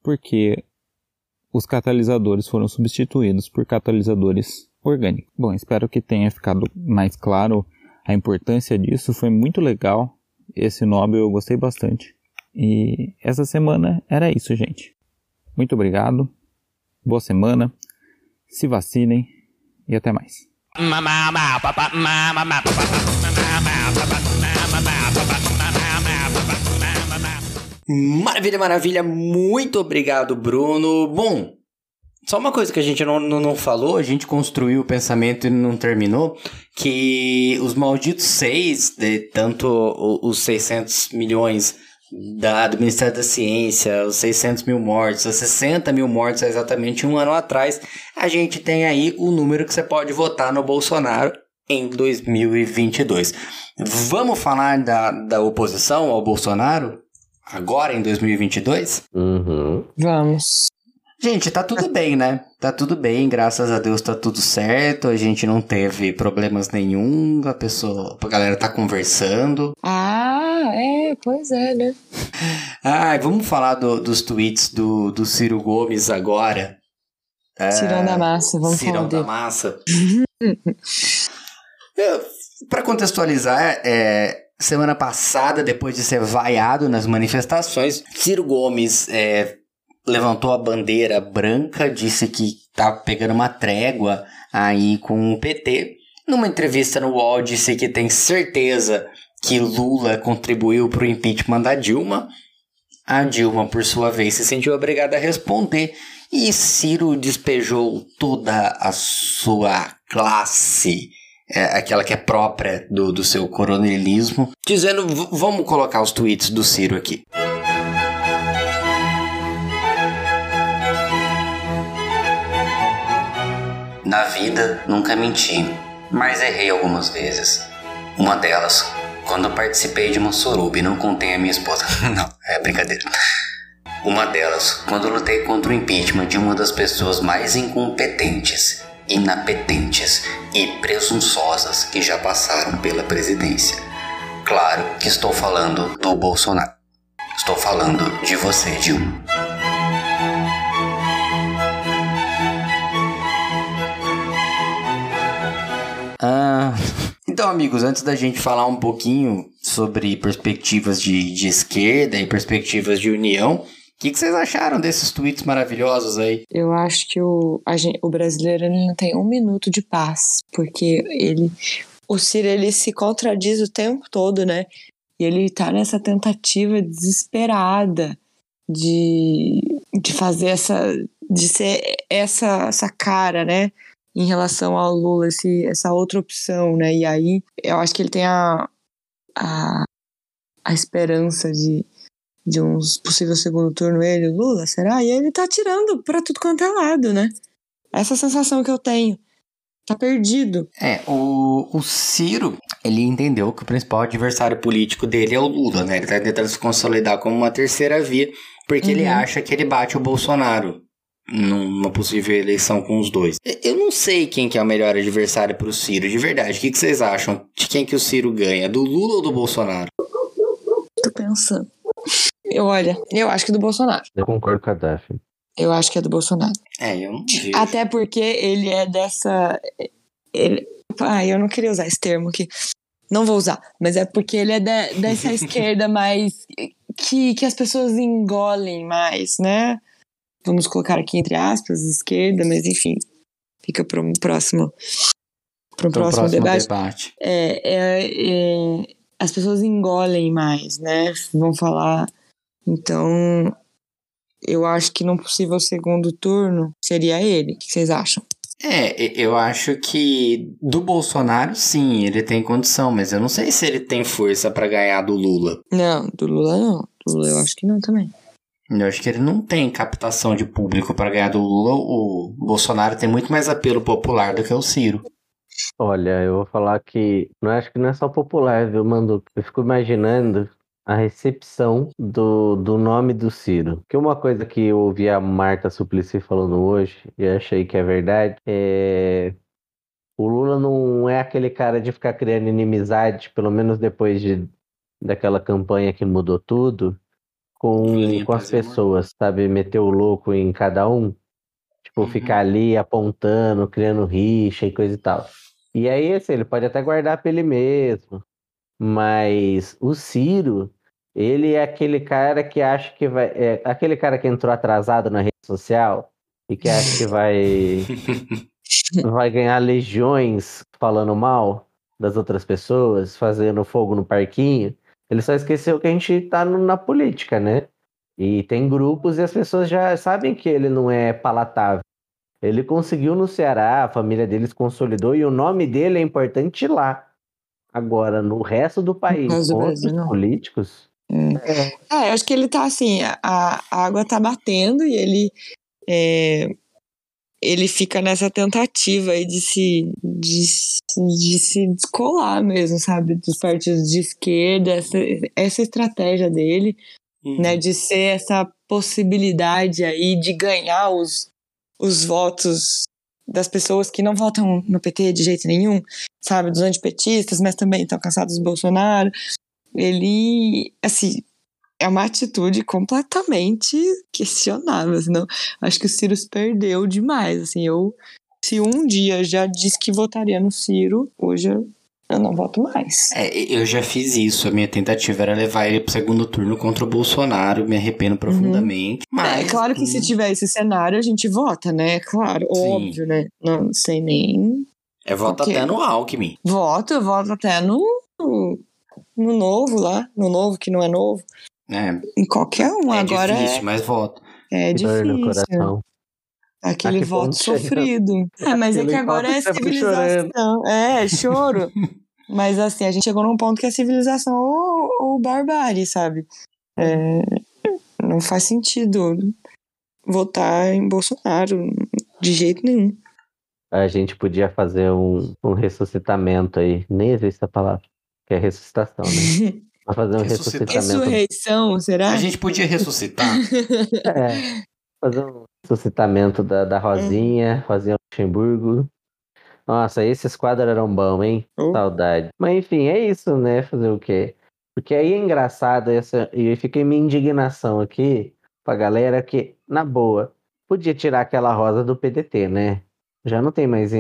porque os catalisadores foram substituídos por catalisadores orgânicos. Bom, espero que tenha ficado mais claro a importância disso. Foi muito legal esse Nobel, eu gostei bastante. E essa semana era isso, gente. Muito obrigado. Boa semana. Se vacinem e até mais. Maravilha, maravilha. Muito obrigado, Bruno. Bom, só uma coisa que a gente não, não, não, falou, a gente construiu o pensamento e não terminou, que os malditos seis, de tanto os 600 milhões da, do Ministério da Ciência, os 600 mil mortos, os 60 mil mortos exatamente um ano atrás, a gente tem aí o número que você pode votar no Bolsonaro em 2022. Vamos falar da, da oposição ao Bolsonaro agora em 2022? Uhum. Vamos. Gente, tá tudo bem, né? Tá tudo bem, graças a Deus tá tudo certo. A gente não teve problemas nenhum. A pessoa, a galera tá conversando. Ah, é, pois é, né? Ah, vamos falar do, dos tweets do, do Ciro Gomes agora. É, Cirão da massa, vamos Cirão falar da dele. massa. Para contextualizar, é, semana passada, depois de ser vaiado nas manifestações, Ciro Gomes é, levantou a bandeira branca, disse que tá pegando uma trégua aí com o PT. Numa entrevista no UOL, disse que tem certeza que Lula contribuiu para o impeachment da Dilma. A Dilma, por sua vez, se sentiu obrigada a responder e Ciro despejou toda a sua classe, é, aquela que é própria do, do seu coronelismo, dizendo: vamos colocar os tweets do Ciro aqui. Na vida nunca menti, mas errei algumas vezes. Uma delas, quando participei de uma suruba e não contei a minha esposa. não, é brincadeira. Uma delas, quando lutei contra o impeachment de uma das pessoas mais incompetentes, inapetentes e presunçosas que já passaram pela presidência. Claro que estou falando do Bolsonaro. Estou falando de você, Dilma. Ah, então, amigos, antes da gente falar um pouquinho sobre perspectivas de, de esquerda e perspectivas de união, o que, que, vocês acharam desses tweets maravilhosos aí? Eu acho que o, gente, o brasileiro não tem um minuto de paz, porque ele, o Ciro ele se contradiz o tempo todo, né? E ele tá nessa tentativa desesperada de, de fazer essa. de ser essa, essa cara, né? Em relação ao Lula, esse, essa outra opção, né? E aí eu acho que ele tem a, a, a esperança de, de um possível segundo turno, ele, Lula, será? E ele tá tirando pra tudo quanto é lado, né? Essa sensação que eu tenho. Tá perdido. É, o, o Ciro, ele entendeu que o principal adversário político dele é o Lula, né? Ele tá tentando se consolidar como uma terceira via, porque ele Uhum. acha que ele bate o Bolsonaro numa possível eleição com os dois. Eu não sei quem que é o melhor adversário pro Ciro, de verdade. O que, que vocês acham? De quem que o Ciro ganha? Do Lula ou do Bolsonaro? Tô pensando. Eu, olha, eu acho que do Bolsonaro. Eu concordo com a Daphne. Eu acho que é do Bolsonaro. É, eu não vejo. Até porque ele é dessa. Ele... Ah, eu não queria usar esse termo aqui. Não vou usar, mas é porque ele é da- dessa esquerda mais. Que, que as pessoas engolem mais, né? Vamos colocar aqui entre aspas, esquerda, mas enfim, fica para um próximo, para um Pro próximo, debate. debate. É, é, é, as pessoas engolem mais, né? Vão falar. Então, eu acho que num possível segundo turno seria ele. O que vocês acham? É, eu acho que do Bolsonaro, sim, ele tem condição, mas eu não sei se ele tem força pra ganhar do Lula. Não, do Lula não. Do Lula eu acho que não também. Eu acho que ele não tem captação de público pra ganhar do Lula. O Bolsonaro tem muito mais apelo popular do que o Ciro. Olha, eu vou falar que não acho que não é só popular, viu, Mandu? Eu fico imaginando a recepção do, do nome do Ciro. Que uma coisa que eu ouvi a Marta Suplicy falando hoje, e achei que é verdade, é. O Lula não é aquele cara de ficar criando inimizade, pelo menos depois de, daquela campanha que mudou tudo, com, com as e amor. pessoas, sabe? Meter o louco em cada um. Tipo, Uhum. ficar ali apontando, criando rixa e coisa e tal. E aí, assim, ele pode até guardar pra ele mesmo. Mas o Ciro, ele é aquele cara que acha que vai. É aquele cara que entrou atrasado na rede social e que acha que vai, vai ganhar legiões falando mal das outras pessoas, fazendo fogo no parquinho. Ele só esqueceu que a gente tá no- na política, né? E tem grupos e as pessoas já sabem que ele não é palatável. Ele conseguiu no Ceará, a família dele se consolidou e o nome dele é importante lá. Agora, no resto do país, Brasil, não. políticos, É, eu acho que ele tá assim, a, a água tá batendo e ele é, ele fica nessa tentativa aí de se de, de se descolar mesmo, sabe, dos partidos de esquerda, essa, essa estratégia dele, né, de ser essa possibilidade aí de ganhar os, os votos das pessoas que não votam no PT de jeito nenhum, sabe, dos antipetistas, mas também estão cansados do Bolsonaro. Ele, assim, é uma atitude completamente questionável, senão acho que o Ciro se perdeu demais, assim, eu se um dia já disse que votaria no Ciro, hoje eu, eu não voto mais. É, eu já fiz isso. A minha tentativa era levar ele pro segundo turno contra o Bolsonaro. Me arrependo profundamente. Mas, é claro que se tiver esse cenário a gente vota, né? Claro, Sim. óbvio, né? Não sei nem É voto até no Alckmin. voto, eu voto até no, no no novo lá, no novo que não é novo, É, em qualquer um. é Agora difícil, mas voto. é, é que difícil. coração. Aquele voto sofrido. É, mas é Aquele que agora é que você foi civilização. É, choro. mas assim, a gente chegou num ponto que é civilização ou, ou barbárie, sabe? É, não faz sentido votar em Bolsonaro de jeito nenhum. A gente podia fazer um, um ressuscitamento aí. Nem existe a palavra. Que é ressuscitação, né? Vai fazer um Ressuscitar. ressuscitamento. Ressurreição, será? A gente podia ressuscitar. É, fazer um ressuscitamento da, da Rosinha, Rosinha Luxemburgo. Nossa, esses quadros eram bons, hein? Oh. Saudade. Mas enfim, é isso, né? Fazer o quê? Porque aí é engraçado essa. E fica minha indignação aqui pra galera que, na boa, podia tirar aquela rosa do PDT, né? Já não tem mais.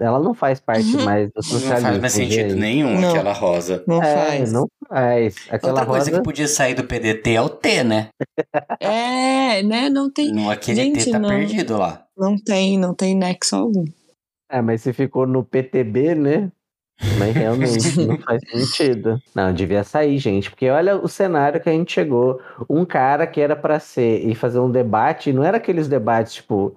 Ela não faz parte Uhum. mais do Não socialismo. faz mais sentido nenhum Não. aquela rosa. Não É, faz. não faz. Aquela Outra coisa rosa. que podia sair do PDT é o T, né? É, né? Não tem, Não, aquele Gente, T tá não. perdido lá. não tem, não tem nexo algum. É, mas se ficou no PTB, né? Mas realmente não faz sentido. Não, devia sair, gente, porque olha o cenário que a gente chegou. Um cara que era para ser e fazer um debate, não era aqueles debates tipo.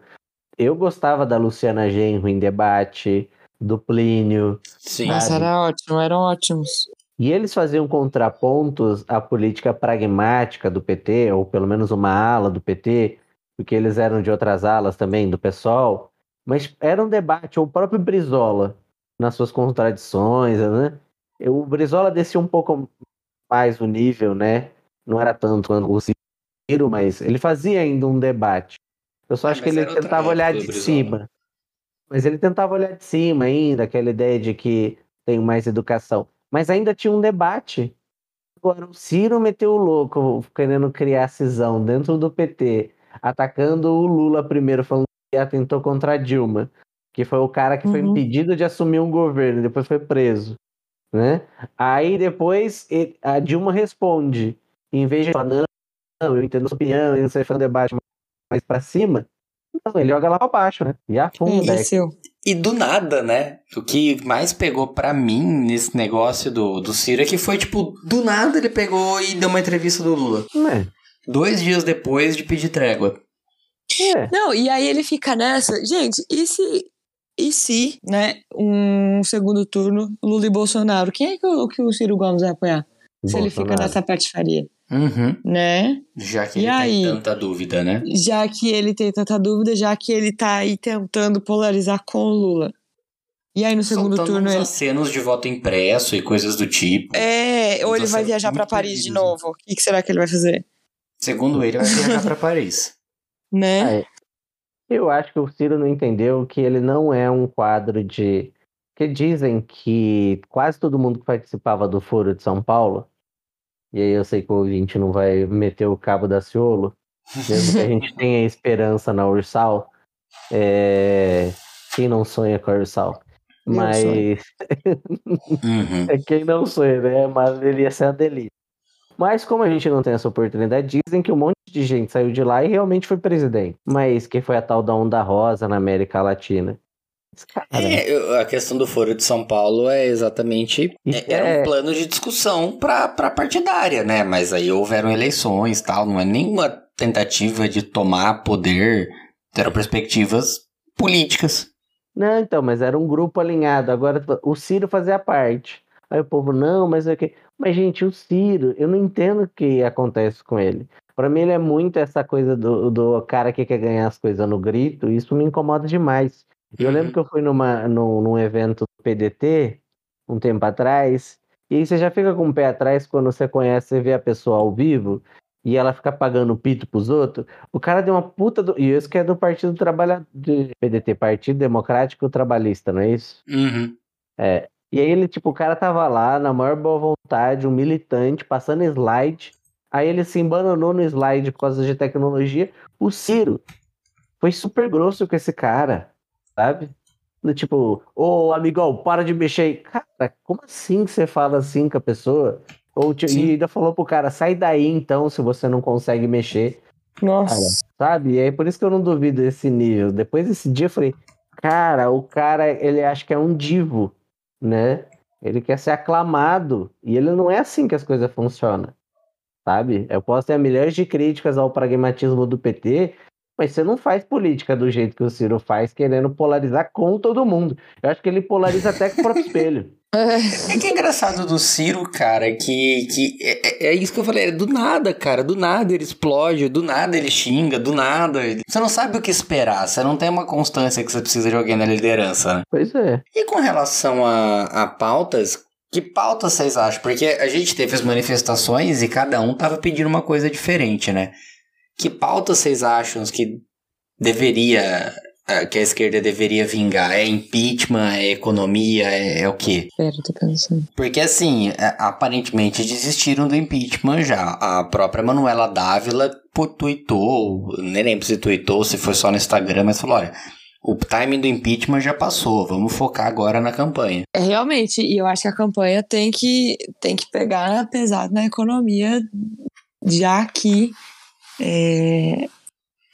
Eu gostava da Luciana Genro em debate, do Plínio. Sim. Nossa, era ótimo, eram ótimos. E eles faziam contrapontos à política pragmática do PT, ou pelo menos uma ala do PT, porque eles eram de outras alas também, do PSOL. Mas era um debate, ou o próprio Brizola, nas suas contradições, né? O Brizola descia um pouco mais o nível, né? Não era tanto quanto o Ciro, mas ele fazia ainda um debate. Eu só É, acho que ele tentava olhar de cima. Mas ele tentava olhar de cima ainda, aquela ideia de que tem mais educação. Mas ainda tinha um debate. Agora, o Ciro meteu o louco, querendo criar cisão dentro do PT, atacando o Lula primeiro, falando que atentou contra a Dilma, que foi o cara que foi Uhum. impedido de assumir um governo, depois foi preso. Né? Aí depois ele- a Dilma responde, em vez de falar, não, eu entendo sua opinião, e não sei, foi um debate mais pra cima, não, ele joga lá pra baixo, né? E É, afunda. desceu. E do nada, né? O que mais pegou pra mim nesse negócio do, do Ciro é que foi, tipo, do nada ele pegou e deu uma entrevista do Lula. É, Dois dias depois de pedir trégua. é. Não, e aí ele fica nessa. Gente, e se. E se, né, um segundo turno, Lula e Bolsonaro? Quem é que o, que o Ciro Gomes vai apoiar? Se ele fica nessa patifaria, Uhum. né? Já que E ele aí? tem tanta dúvida, né? Já que ele tem tanta dúvida, já que ele tá aí tentando polarizar com o Lula. E aí no segundo Soltando turno uns ele. acenos de voto impresso e coisas do tipo. É, ou ele vai viajar pra muito Paris de novo. O que, que será que ele vai fazer? Segundo ele, vai viajar pra Paris. Né? Ah, é. Eu acho que o Ciro não entendeu que ele não é um quadro de. Porque dizem que quase todo mundo que participava do Foro de São Paulo, e aí eu sei que o ouvinte não vai meter o cabo da Ciolo, mesmo que a gente tenha esperança na Ursal, é... quem não sonha com a Ursal? Eu Mas. Uhum. é quem não sonha, né? Mas ele ia ser uma delícia. Mas como a gente não tem essa oportunidade, dizem que um monte de gente saiu de lá e realmente foi presidente. Mas que foi a tal da onda rosa na América Latina. É, a questão do Foro de São Paulo é exatamente. É- Era é- um plano de discussão pra, pra partidária, né? Mas aí houveram eleições e tal. Não é nenhuma tentativa de tomar poder. Eram perspectivas políticas. Não, então, mas era um grupo alinhado. Agora o Ciro fazia parte. Aí o povo, não, mas é que. Mas, gente, o Ciro, eu não entendo o que acontece com ele. Pra mim, ele é muito essa coisa do, do cara que quer ganhar as coisas no grito. Isso me incomoda demais. Eu Uhum. lembro que eu fui numa, num, num evento PDT, um tempo atrás, e aí você já fica com o pé atrás quando você conhece, você vê a pessoa ao vivo, e ela fica pagando pito pros outros. O cara deu uma puta. Do... E isso que é do Partido Trabalhador. PDT, Partido Democrático Trabalhista, não é isso? Uhum. E aí ele, tipo, o cara tava lá, na maior boa vontade, um militante, passando slide. Aí ele se embananou no slide por causa de tecnologia. O Ciro foi super grosso com esse cara, sabe? Do tipo, ô amigão, para de mexer aí. Cara, como assim que você fala assim com a pessoa? Ou, Sim. e ainda falou pro cara, sai daí então, se você não consegue mexer Nossa. sabe? E é por isso que eu não duvido desse nível. Depois desse dia eu falei, cara, o cara, ele acha que é um divo, né? Ele quer ser aclamado. E ele não é assim que as coisas funcionam, sabe? Eu posso ter milhares de críticas ao pragmatismo do PT, mas você não faz política do jeito que o Ciro faz, querendo polarizar com todo mundo. Eu acho que ele polariza até com o próprio espelho. É que é engraçado do Ciro, cara, que, que é, é- é isso que eu falei, é do nada, cara, do nada ele explode, do nada ele xinga, do nada. ele- Você não sabe o que esperar, você não tem uma constância que você precisa de alguém na liderança, né? Pois é. E com relação a, a pautas, que pautas vocês acham? Porque a gente teve as manifestações e cada um tava pedindo uma coisa diferente, né? Que pautas vocês acham que deveria, eh, que a esquerda deveria vingar? É impeachment, é economia, é, é o quê? Pera, tô pensando. Porque assim, é, aparentemente desistiram do impeachment já. A própria Manuela Dávila tuitou, nem lembro se tuitou, se foi só no Instagram, mas falou: olha, o timing do impeachment já passou, vamos focar agora na campanha. É, realmente, e eu acho que a campanha tem que, tem que pegar pesado na economia, já que é,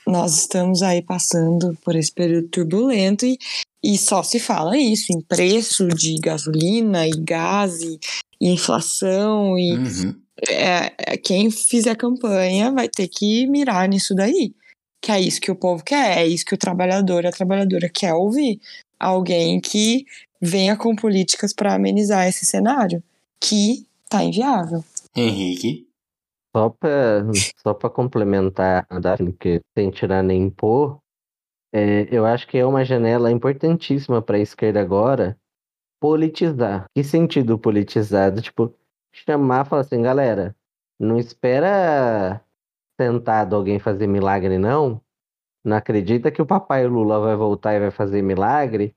nós estamos aí passando por esse período turbulento e, e só se fala isso em preço de gasolina e gás e, e inflação e Uhum. é, é, quem fizer campanha vai ter que mirar nisso daí. Que é isso que o povo quer, é isso que o trabalhador a trabalhadora quer ouvir. Alguém que venha com políticas para amenizar esse cenário, que tá inviável. Henrique. Só para só pra complementar a Daphne, que sem tirar nem pôr, é, eu acho que é uma janela importantíssima para a esquerda agora politizar. Que sentido politizado? Tipo, chamar e falar assim, galera, não espera sentado alguém fazer milagre, não. Não acredita que o papai Lula vai voltar e vai fazer milagre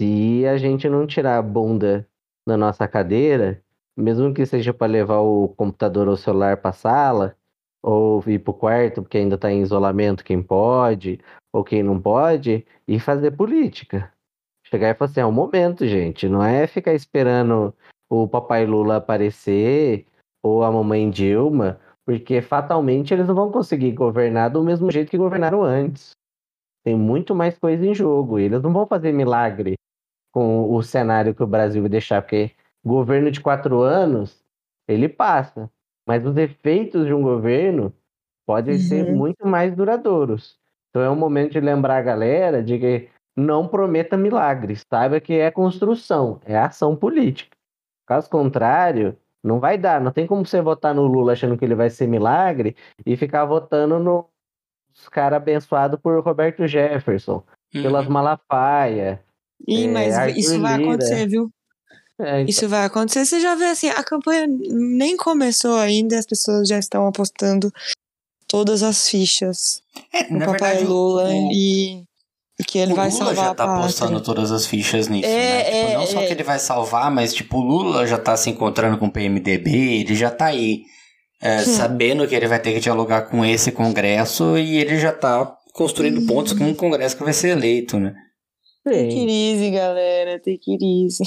se a gente não tirar a bunda da nossa cadeira mesmo que seja para levar o computador ou o celular para a sala, ou ir para o quarto, porque ainda está em isolamento quem pode, ou quem não pode, e fazer política. Chegar e falar assim, é um momento, gente, não é ficar esperando o papai Lula aparecer, ou a mamãe Dilma, porque fatalmente eles não vão conseguir governar do mesmo jeito que governaram antes. Tem muito mais coisa em jogo, e eles não vão fazer milagre com o cenário que o Brasil vai deixar, porque governo de quatro anos, ele passa. Mas os efeitos de um governo podem Uhum. ser muito mais duradouros. Então é um momento de lembrar a galera de que não prometa milagres. Saiba que é construção, é ação política. Caso contrário, não vai dar. Não tem como você votar no Lula achando que ele vai ser milagre e ficar votando nos caras abençoados por Roberto Jefferson, pelas Uhum. Malafaia. Ih, É, mas Arthur isso vai Lira. acontecer, viu? É, Isso vai acontecer. Você já vê assim, a campanha nem começou ainda, as pessoas já estão apostando todas as fichas É, no na papai verdade, o- Lula o, e, e que ele o vai Lula salvar já a tá pátria. apostando todas as fichas nisso, É, né? Tipo, é, não só é. que ele vai salvar, mas tipo, o Lula já tá se encontrando com o PMDB, ele já tá aí é, Hum. sabendo que ele vai ter que dialogar com esse congresso e ele já tá construindo pontos com um congresso que vai ser eleito, né? It easy, galera. It easy.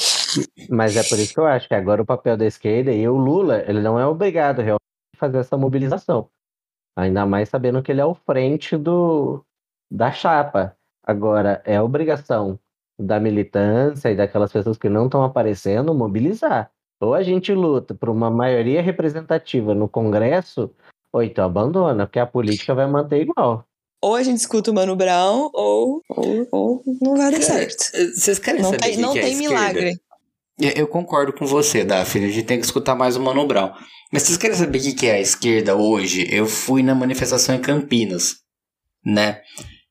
Mas é por isso que eu acho que agora o papel da esquerda e o Lula, ele não é obrigado realmente a fazer essa mobilização. Ainda mais sabendo que ele é o frente do, da chapa. Agora, é obrigação da militância e daquelas pessoas que não estão aparecendo mobilizar. Ou a gente luta por uma maioria representativa no Congresso, ou então abandona, porque a política vai manter igual. Ou a gente escuta o Mano Brown, ou, ou, ou não vai dar certo. É, Vocês querem Não saber o tem, que não que é tem esquerda? milagre. Eu concordo com você, Daphne. A gente tem que escutar mais o Mano Brown. Mas vocês querem saber o que é a esquerda hoje? Eu fui na manifestação em Campinas, né?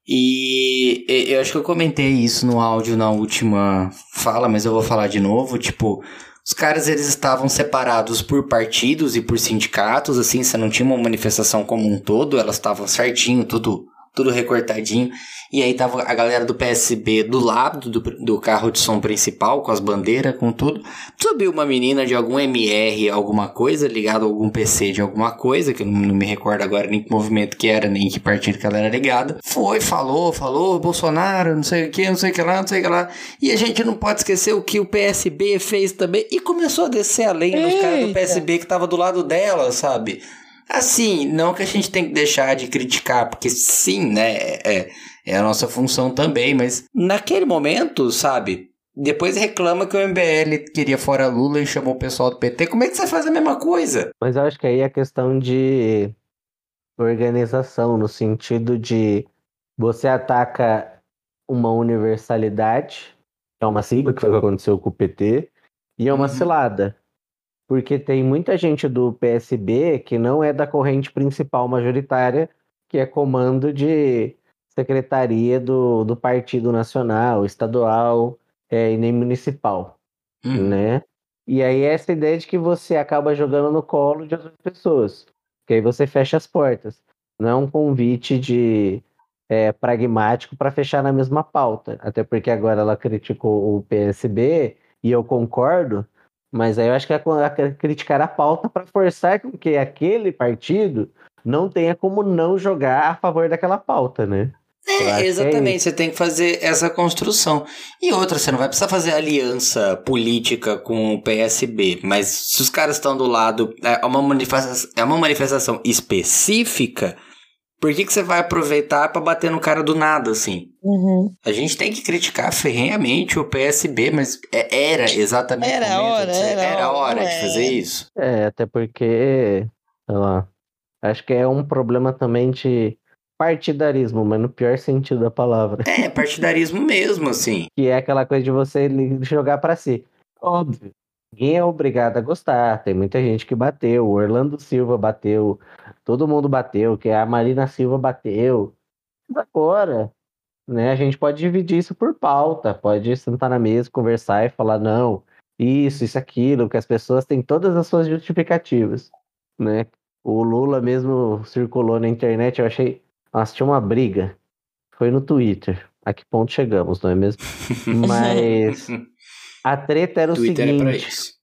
E e- eu acho que eu comentei isso no áudio na última fala, mas eu vou falar de novo. Tipo, os caras eles estavam separados por partidos e por sindicatos, assim, você não tinha uma manifestação como um todo, elas estavam certinho, tudo, tudo recortadinho. E aí tava a galera do PSB do lado do, do carro de som principal, com as bandeiras, com tudo. Subiu uma menina de algum MR, alguma coisa, ligado a algum PC de alguma coisa, que eu não, me recordo agora nem que movimento que era, nem que partido que ela era ligada. Foi, falou, falou, Bolsonaro, não sei o que, não sei o que lá, não sei o que lá. E a gente não pode esquecer o que o PSB fez também. E começou a descer a lei nos caras do. PSB que tava do lado dela, sabe? Assim, não que a gente tem que deixar de criticar, porque sim, né? É, é a nossa função também, mas naquele momento, sabe? Depois reclama que o MBL queria fora Lula e chamou o pessoal do PT. Como é que você faz a mesma coisa? Mas eu acho que aí é questão de organização, no sentido de você ataca uma universalidade, que é uma sigla que foi o que aconteceu com o PT, e é uma Uhum. cilada. Porque tem muita gente do PSB que não é da corrente principal majoritária, que é comando de secretaria do, do Partido Nacional, estadual é, e nem municipal Hum. né? E aí essa ideia de que você acaba jogando no colo de outras pessoas, que aí você fecha as portas. Não é um convite de é, pragmático para fechar na mesma pauta, até porque agora ela criticou o PSB e eu concordo, mas aí eu acho que quer criticar a pauta para forçar com que aquele partido não tenha como não jogar a favor daquela pauta, né? É, é exatamente, isso. você tem que fazer essa construção. E outra, você não vai precisar fazer aliança política com o PSB, mas se os caras estão do lado, é uma manifestação, é uma manifestação específica, Por que, que você vai aproveitar para bater no cara do nada, assim? Uhum. A gente tem que criticar ferrenhamente o PSB, mas é- era exatamente Era o momento hora, era era a hora hora, de é. fazer isso. É, até porque, sei lá, acho que é um problema também de partidarismo, mas no pior sentido da palavra. É, partidarismo mesmo, assim. Que é aquela coisa de você jogar pra si. Óbvio, ninguém é obrigado a gostar. Tem muita gente que bateu. O Orlando Silva bateu. Todo mundo bateu. Que a Marina Silva bateu. Mas agora, né? A gente pode dividir isso por pauta. Pode sentar na mesa, conversar e falar, não, isso, isso, aquilo, que as pessoas têm todas as suas justificativas, né? O Lula mesmo circulou na internet, eu achei. Nossa, tinha uma briga. Foi no Twitter. A que ponto chegamos, não é mesmo? Mas a treta era o Twitter é seguinte: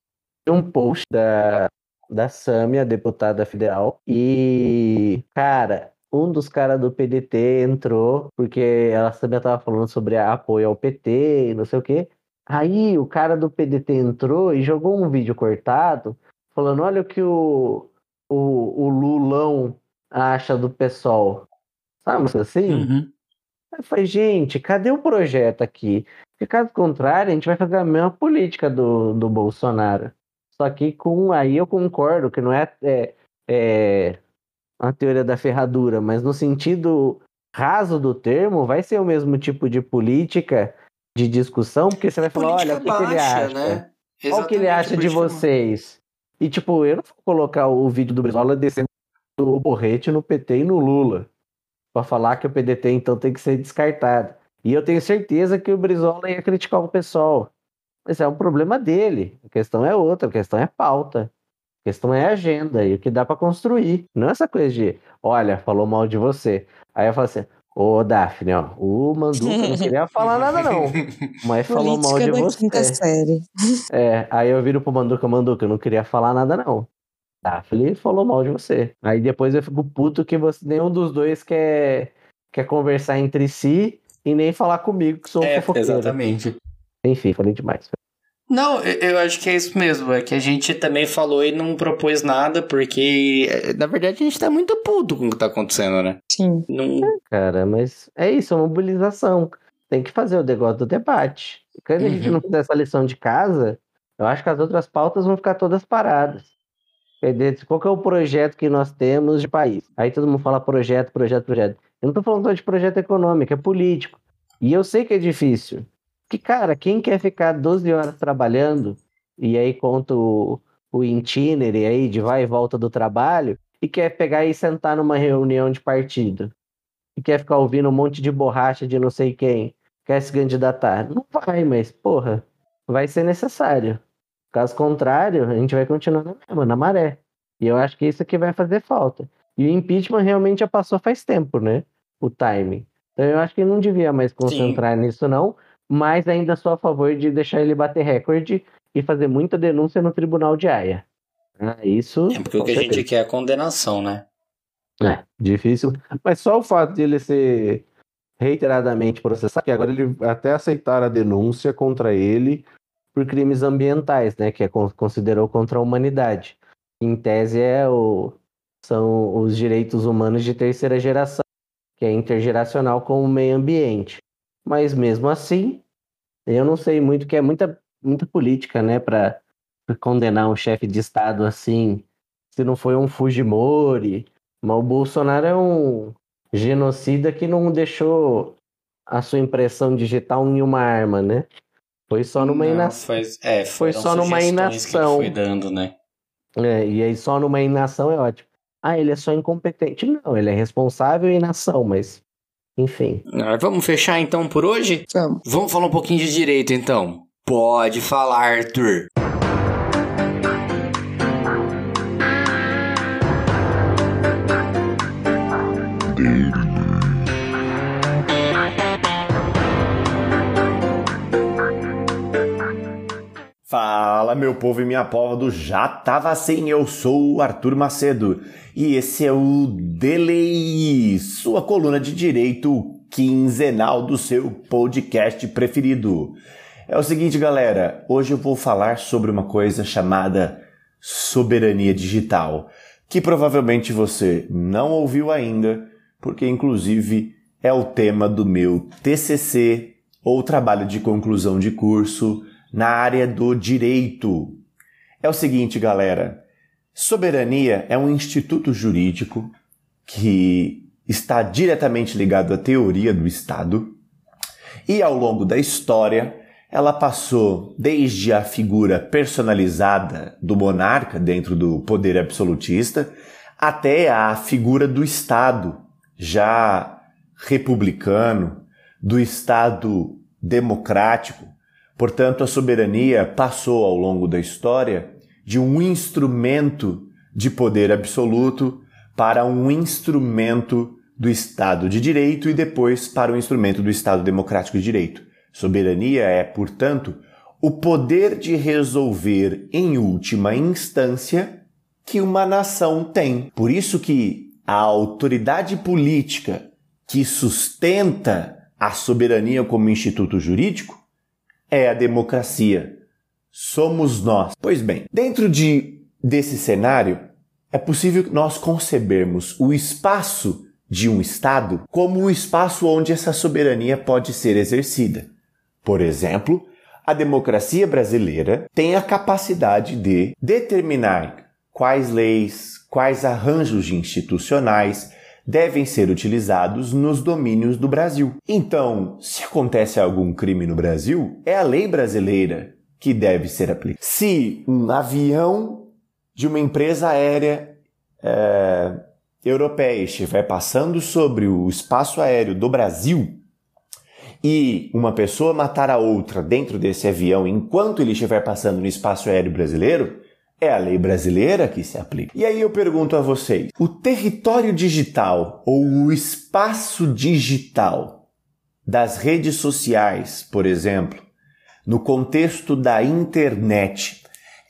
um post da, da Sâmia, deputada federal, e, cara, um dos caras do PDT entrou, porque a Sâmia tava falando sobre apoio ao PT e não sei o quê. Aí o cara do PDT entrou e jogou um vídeo cortado, falando: olha o que o, o, o Lulão acha do PSOL. Sabe assim? Uhum. Aí eu falei, gente, cadê o projeto aqui? Porque caso contrário, a gente vai fazer a mesma política do, do Bolsonaro. Só que com aí eu concordo que não é, é, é a teoria da ferradura, mas no sentido raso do termo, vai ser o mesmo tipo de política de discussão, porque você vai falar, olha, o que, que ele acha? né? Olha o que ele acha de política vocês. E, tipo, eu não vou colocar o vídeo do Brizola descendo o porrete no PT e no Lula. Pra falar que o PDT, então, tem que ser descartado. E eu tenho certeza que o Brizola ia criticar o pessoal. Esse é um problema dele. A questão é outra, a questão é pauta. A questão é agenda e o que dá pra construir. Não é essa coisa de, olha, falou mal de você. Aí eu falo assim, ô Daphne, ó, o Manduca não queria falar nada não, mas falou mal de você. série. É, aí eu viro pro Manduca, Manduca, eu não queria falar nada não. Daphne falou mal de você. Aí depois eu fico puto que você, nenhum dos dois quer, quer conversar entre si e nem falar comigo, que sou um É, fofoqueiro. exatamente. Enfim, falei demais. Não, eu acho que é isso mesmo. É que a gente também falou e não propôs nada, porque, é, na verdade, a gente tá muito puto com o que tá acontecendo, né? Sim. Não... Cara, mas é isso, é uma mobilização. Tem que fazer o negócio do debate. Quando a gente Uhum. não fizer essa lição de casa, eu acho que as outras pautas vão ficar todas paradas. Quer dizer, qual é o projeto que nós temos de país? Aí todo mundo fala projeto, projeto, projeto. Eu não tô falando de projeto econômico, é político. E eu sei que é difícil. Que, cara, quem quer ficar 12 horas trabalhando, e aí conta o, o itinerary aí de vai e volta do trabalho, e quer pegar e sentar numa reunião de partido, e quer ficar ouvindo um monte de borracha de não sei quem, quer se candidatar. Não vai, mas, porra, vai ser necessário. Caso contrário, a gente vai continuar na mesma, na maré. E eu acho que isso aqui vai fazer falta. E o impeachment realmente já passou faz tempo, né? O timing. Então eu acho que não devia mais concentrar nisso, não. Mas ainda sou a favor de deixar ele bater recorde e fazer muita denúncia no tribunal de Haia. Ah, isso. É porque o que a gente quer é a condenação, né? É, difícil. Mas só o fato de ele ser reiteradamente processado, que agora ele até aceitaram a denúncia contra ele por crimes ambientais, né? Que é, con- considerou contra a humanidade. Em tese é o, são os direitos humanos de terceira geração, que é intergeracional com o meio ambiente. Mas mesmo assim, eu não sei muito, que é muita, muita política, né? Para condenar um chefe de Estado assim, se não foi um Fujimori. Mas o Bolsonaro é um genocida que não deixou a sua impressão digital em uma arma, né? Foi só numa Não, inação. Foi, é, Foi só numa inação. foi dando, né? É, e aí só numa inação é ótimo. Ah, ele é só incompetente. Não, ele é responsável em inação, mas enfim. Vamos fechar então por hoje? Vamos. Vamos falar um pouquinho de direito então. Pode falar, Arthur. Fala, meu povo e minha pova do Já Tava Assim, eu sou o Arthur Macedo e esse é o Delay, sua coluna de direito quinzenal do seu podcast preferido. É o seguinte, galera, hoje eu vou falar sobre uma coisa chamada soberania digital, que provavelmente você não ouviu ainda, porque inclusive é o tema do meu TCC ou trabalho de conclusão de curso na área do direito. É o seguinte, galera: soberania é um instituto jurídico que está diretamente ligado à teoria do Estado e ao longo da história ela passou desde a figura personalizada do monarca dentro do poder absolutista até a figura do Estado já republicano, do Estado democrático. Portanto, a soberania passou ao longo da história de um instrumento de poder absoluto para um instrumento do Estado de Direito e depois para um instrumento do Estado Democrático de Direito. Soberania é, portanto, o poder de resolver em última instância que uma nação tem. Por isso que a autoridade política que sustenta a soberania como instituto jurídico é a democracia. Somos nós. Pois bem, dentro de desse cenário, é possível nós concebermos o espaço de um Estado como o espaço onde essa soberania pode ser exercida. Por exemplo, a democracia brasileira tem a capacidade de determinar quais leis, quais arranjos institucionais devem ser utilizados nos domínios do Brasil. Então, se acontece algum crime no Brasil, é a lei brasileira que deve ser aplicada. Se um avião de uma empresa aérea é, europeia estiver passando sobre o espaço aéreo do Brasil, e uma pessoa matar a outra dentro desse avião enquanto ele estiver passando no espaço aéreo brasileiro, é a lei brasileira que se aplica. E aí eu pergunto a vocês: o território digital ou o espaço digital das redes sociais, por exemplo, no contexto da internet,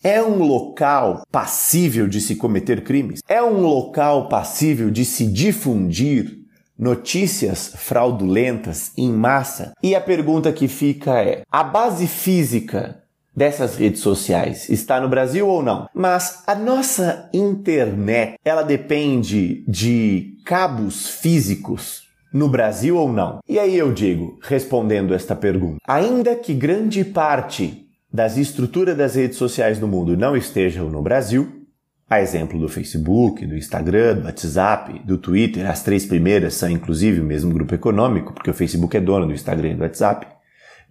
é um local passível de se cometer crimes? É um local passível de se difundir notícias fraudulentas em massa? E a pergunta que fica é: a base física dessas redes sociais está no Brasil ou não? Mas a nossa internet, ela depende de cabos físicos no Brasil ou não? E aí eu digo, respondendo esta pergunta, ainda que grande parte das estruturas das redes sociais no mundo não estejam no Brasil, a exemplo do Facebook, do Instagram, do WhatsApp, do Twitter, as três primeiras são inclusive o mesmo grupo econômico, porque o Facebook é dono do Instagram e do WhatsApp,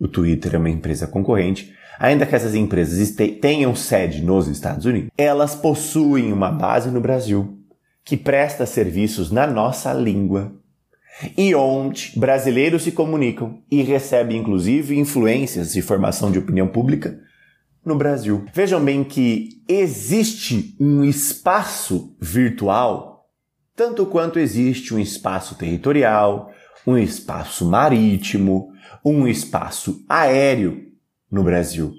o Twitter é uma empresa concorrente, ainda que essas empresas tenham sede nos Estados Unidos, elas possuem uma base no Brasil que presta serviços na nossa língua e onde brasileiros se comunicam e recebem inclusive influências e formação de opinião pública no Brasil. Vejam bem que existe um espaço virtual tanto quanto existe um espaço territorial, um espaço marítimo, um espaço aéreo no Brasil.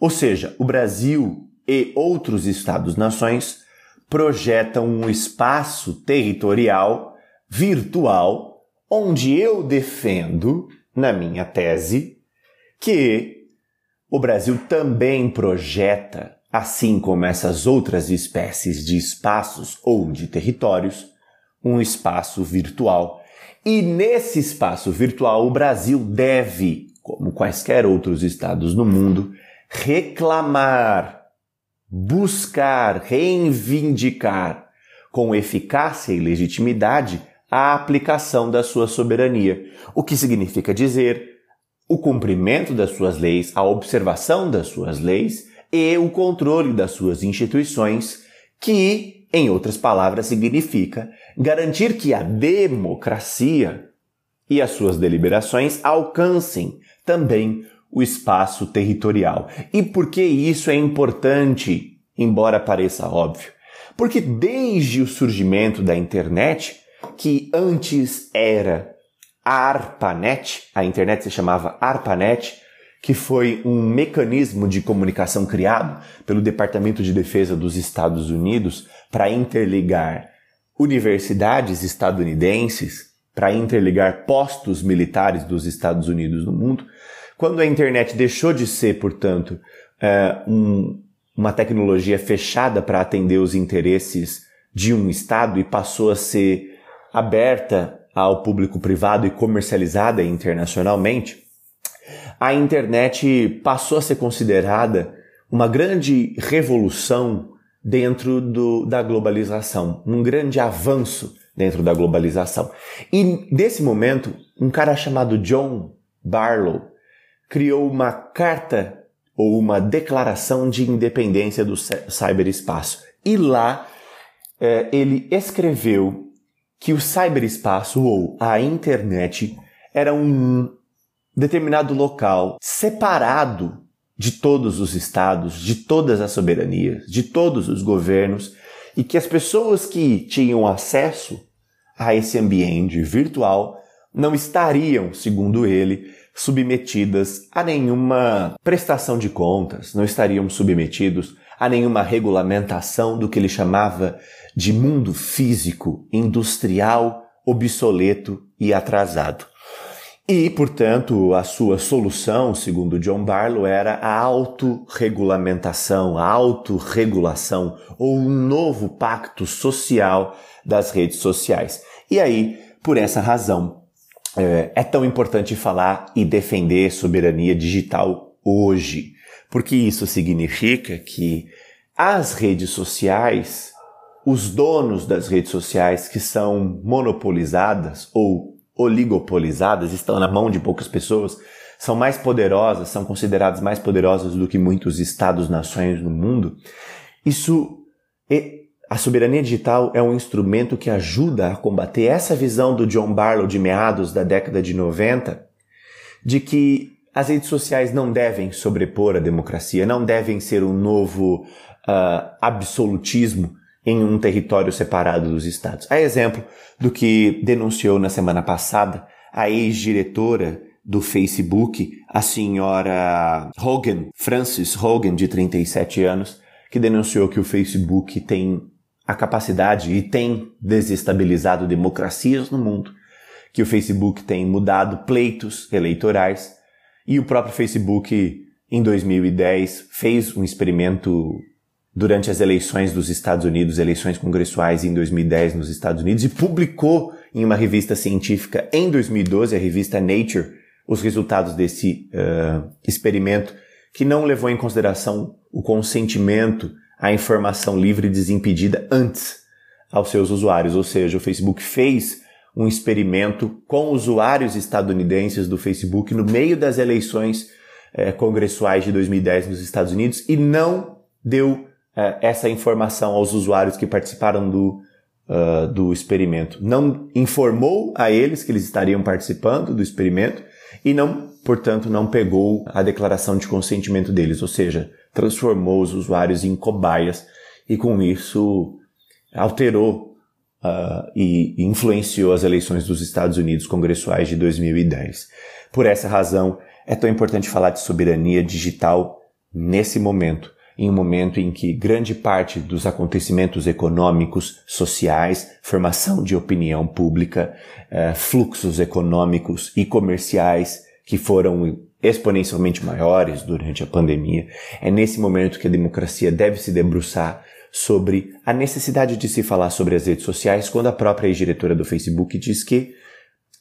Ou seja, o Brasil e outros Estados-nações projetam um espaço territorial virtual onde eu defendo, na minha tese, que o Brasil também projeta, assim como essas outras espécies de espaços ou de territórios, um espaço virtual. E nesse espaço virtual, o Brasil deve, como quaisquer outros estados no mundo, reclamar, buscar, reivindicar com eficácia e legitimidade a aplicação da sua soberania, o que significa dizer o cumprimento das suas leis, a observação das suas leis e o controle das suas instituições, que, em outras palavras, significa garantir que a democracia e as suas deliberações alcancem também o espaço territorial. E por que isso é importante, embora pareça óbvio? Porque desde o surgimento da internet, que antes era a ARPANET, a internet se chamava ARPANET, que foi um mecanismo de comunicação criado pelo Departamento de Defesa dos Estados Unidos para interligar universidades estadunidenses, para interligar postos militares dos Estados Unidos no mundo. Quando a internet deixou de ser, portanto, é, um, uma tecnologia fechada para atender os interesses de um Estado e passou a ser aberta ao público privado e comercializada internacionalmente, a internet passou a ser considerada uma grande revolução dentro do, da globalização, um grande avanço dentro da globalização. E nesse momento, um cara chamado John Barlow criou uma carta ou uma declaração de independência do cyberespaço. E lá é, ele escreveu que o cyberespaço ou a internet era um determinado local separado de todos os estados, de todas as soberanias, de todos os governos e que as pessoas que tinham acesso a esse ambiente virtual não estariam, segundo ele, submetidas a nenhuma prestação de contas, não estariam submetidos a nenhuma regulamentação do que ele chamava de mundo físico, industrial, obsoleto e atrasado. E, portanto, a sua solução, segundo John Barlow, era a autorregulamentação, a autorregulação ou um novo pacto social das redes sociais. E aí, por essa razão, é, é tão importante falar e defender soberania digital hoje, porque isso significa que as redes sociais, os donos das redes sociais que são monopolizadas ou oligopolizadas, estão na mão de poucas pessoas, são mais poderosas, são consideradas mais poderosas do que muitos estados-nações no mundo. Isso a soberania digital é um instrumento que ajuda a combater essa visão do John Barlow de meados da década de 90, de que as redes sociais não devem sobrepor a democracia, não devem ser um novo uh, absolutismo em um território separado dos estados. A exemplo do que denunciou na semana passada a ex-diretora do Facebook, a senhora Hogan, Frances Hogan, de 37 anos, que denunciou que o Facebook tem a capacidade e tem desestabilizado democracias no mundo, que o Facebook tem mudado pleitos eleitorais e o próprio Facebook em 2010 fez um experimento durante as eleições dos Estados Unidos, eleições congressuais em 2010 nos Estados Unidos e publicou em uma revista científica em 2012, a revista Nature, os resultados desse uh, experimento que não levou em consideração o consentimento a informação livre e desimpedida antes aos seus usuários. Ou seja, o Facebook fez um experimento com usuários estadunidenses do Facebook no meio das eleições eh, congressuais de 2010 nos Estados Unidos e não deu eh, essa informação aos usuários que participaram do, uh, do experimento. Não informou a eles que eles estariam participando do experimento e não, portanto, não pegou a declaração de consentimento deles. Ou seja, transformou os usuários em cobaias e com isso alterou uh, e influenciou as eleições dos Estados Unidos congressuais de 2010. Por essa razão, é tão importante falar de soberania digital nesse momento, em um momento em que grande parte dos acontecimentos econômicos, sociais, formação de opinião pública, uh, fluxos econômicos e comerciais que foram exponencialmente maiores durante a pandemia, é nesse momento que a democracia deve se debruçar sobre a necessidade de se falar sobre as redes sociais, quando a própria ex-diretora do Facebook diz que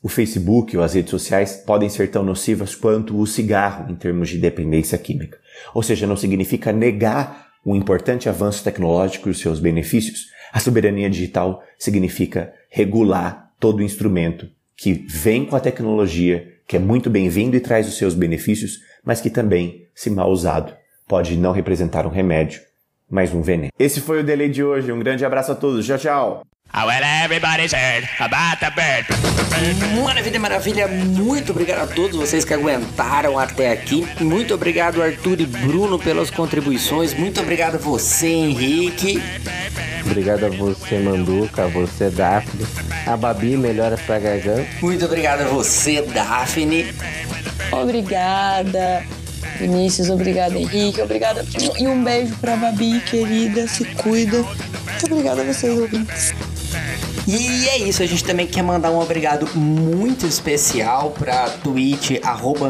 o Facebook ou as redes sociais podem ser tão nocivas quanto o cigarro em termos de dependência química. Ou seja, não significa negar o importante avanço tecnológico e os seus benefícios. A soberania digital significa regular todo instrumento que vem com a tecnologia que é muito bem-vindo e traz os seus benefícios, mas que também, se mal usado, pode não representar um remédio, mas um veneno. Esse foi o delay de hoje. Um grande abraço a todos. Tchau, tchau. Ah, well, everybody's heard about the bird. Maravilha, maravilha. Muito obrigado a todos vocês que aguentaram até aqui. Muito obrigado, Arthur e Bruno, pelas contribuições. Muito obrigado a você, Henrique. Obrigado a você, Manduca, a você, Daphne. A Babi, melhoras pra garganta. Muito obrigado a você, Daphne. Obrigada. Vinícius, obrigada Henrique, obrigada e um beijo pra Babi, querida, se cuida. Muito obrigada a vocês, ouvintes. E é isso, a gente também quer mandar um obrigado muito especial pra Twitch, arroba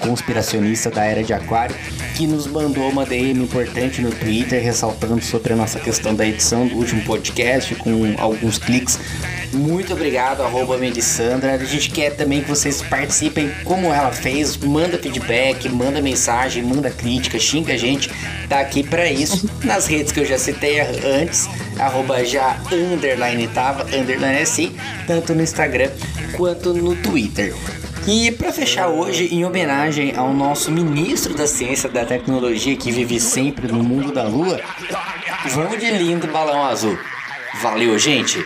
conspiracionista da Era de Aquário, que nos mandou uma DM importante no Twitter, ressaltando sobre a nossa questão da edição do último podcast, com alguns cliques Muito obrigado, arroba. A gente quer também que vocês participem como ela fez. Manda feedback, manda mensagem, manda crítica, xinga a gente. Tá aqui para isso. Nas redes que eu já citei antes, arroba já underline tava, underline assim, tanto no Instagram quanto no Twitter. E para fechar hoje, em homenagem ao nosso ministro da Ciência e da Tecnologia que vive sempre no mundo da lua, vamos de lindo balão azul. Valeu, gente!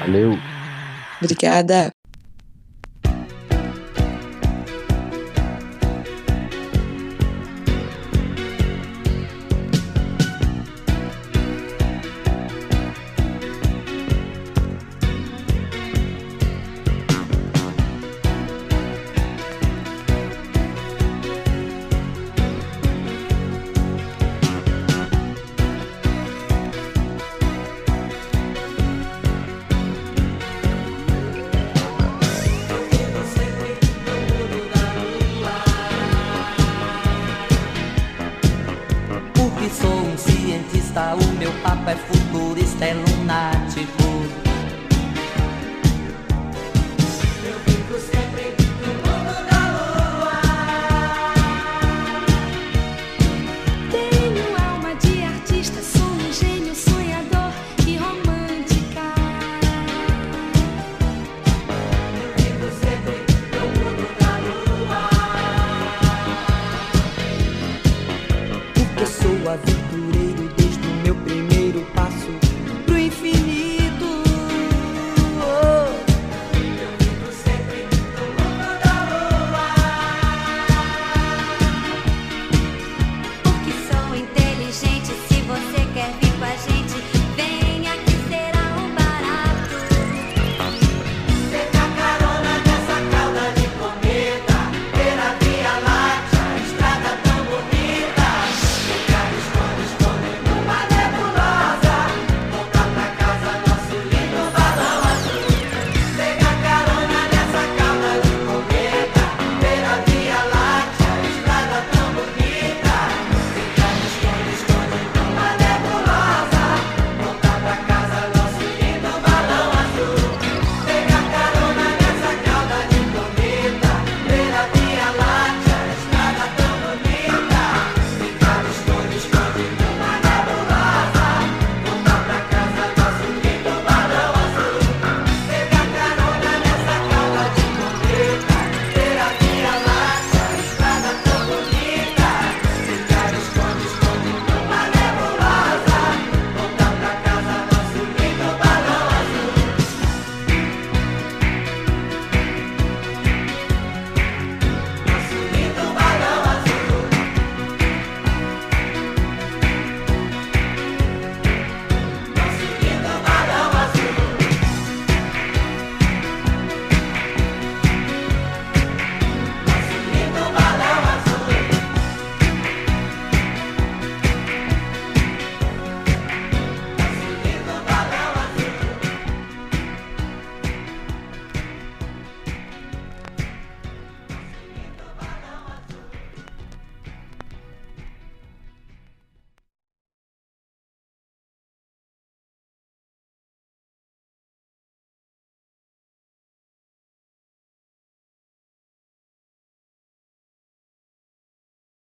Valeu! Obrigada!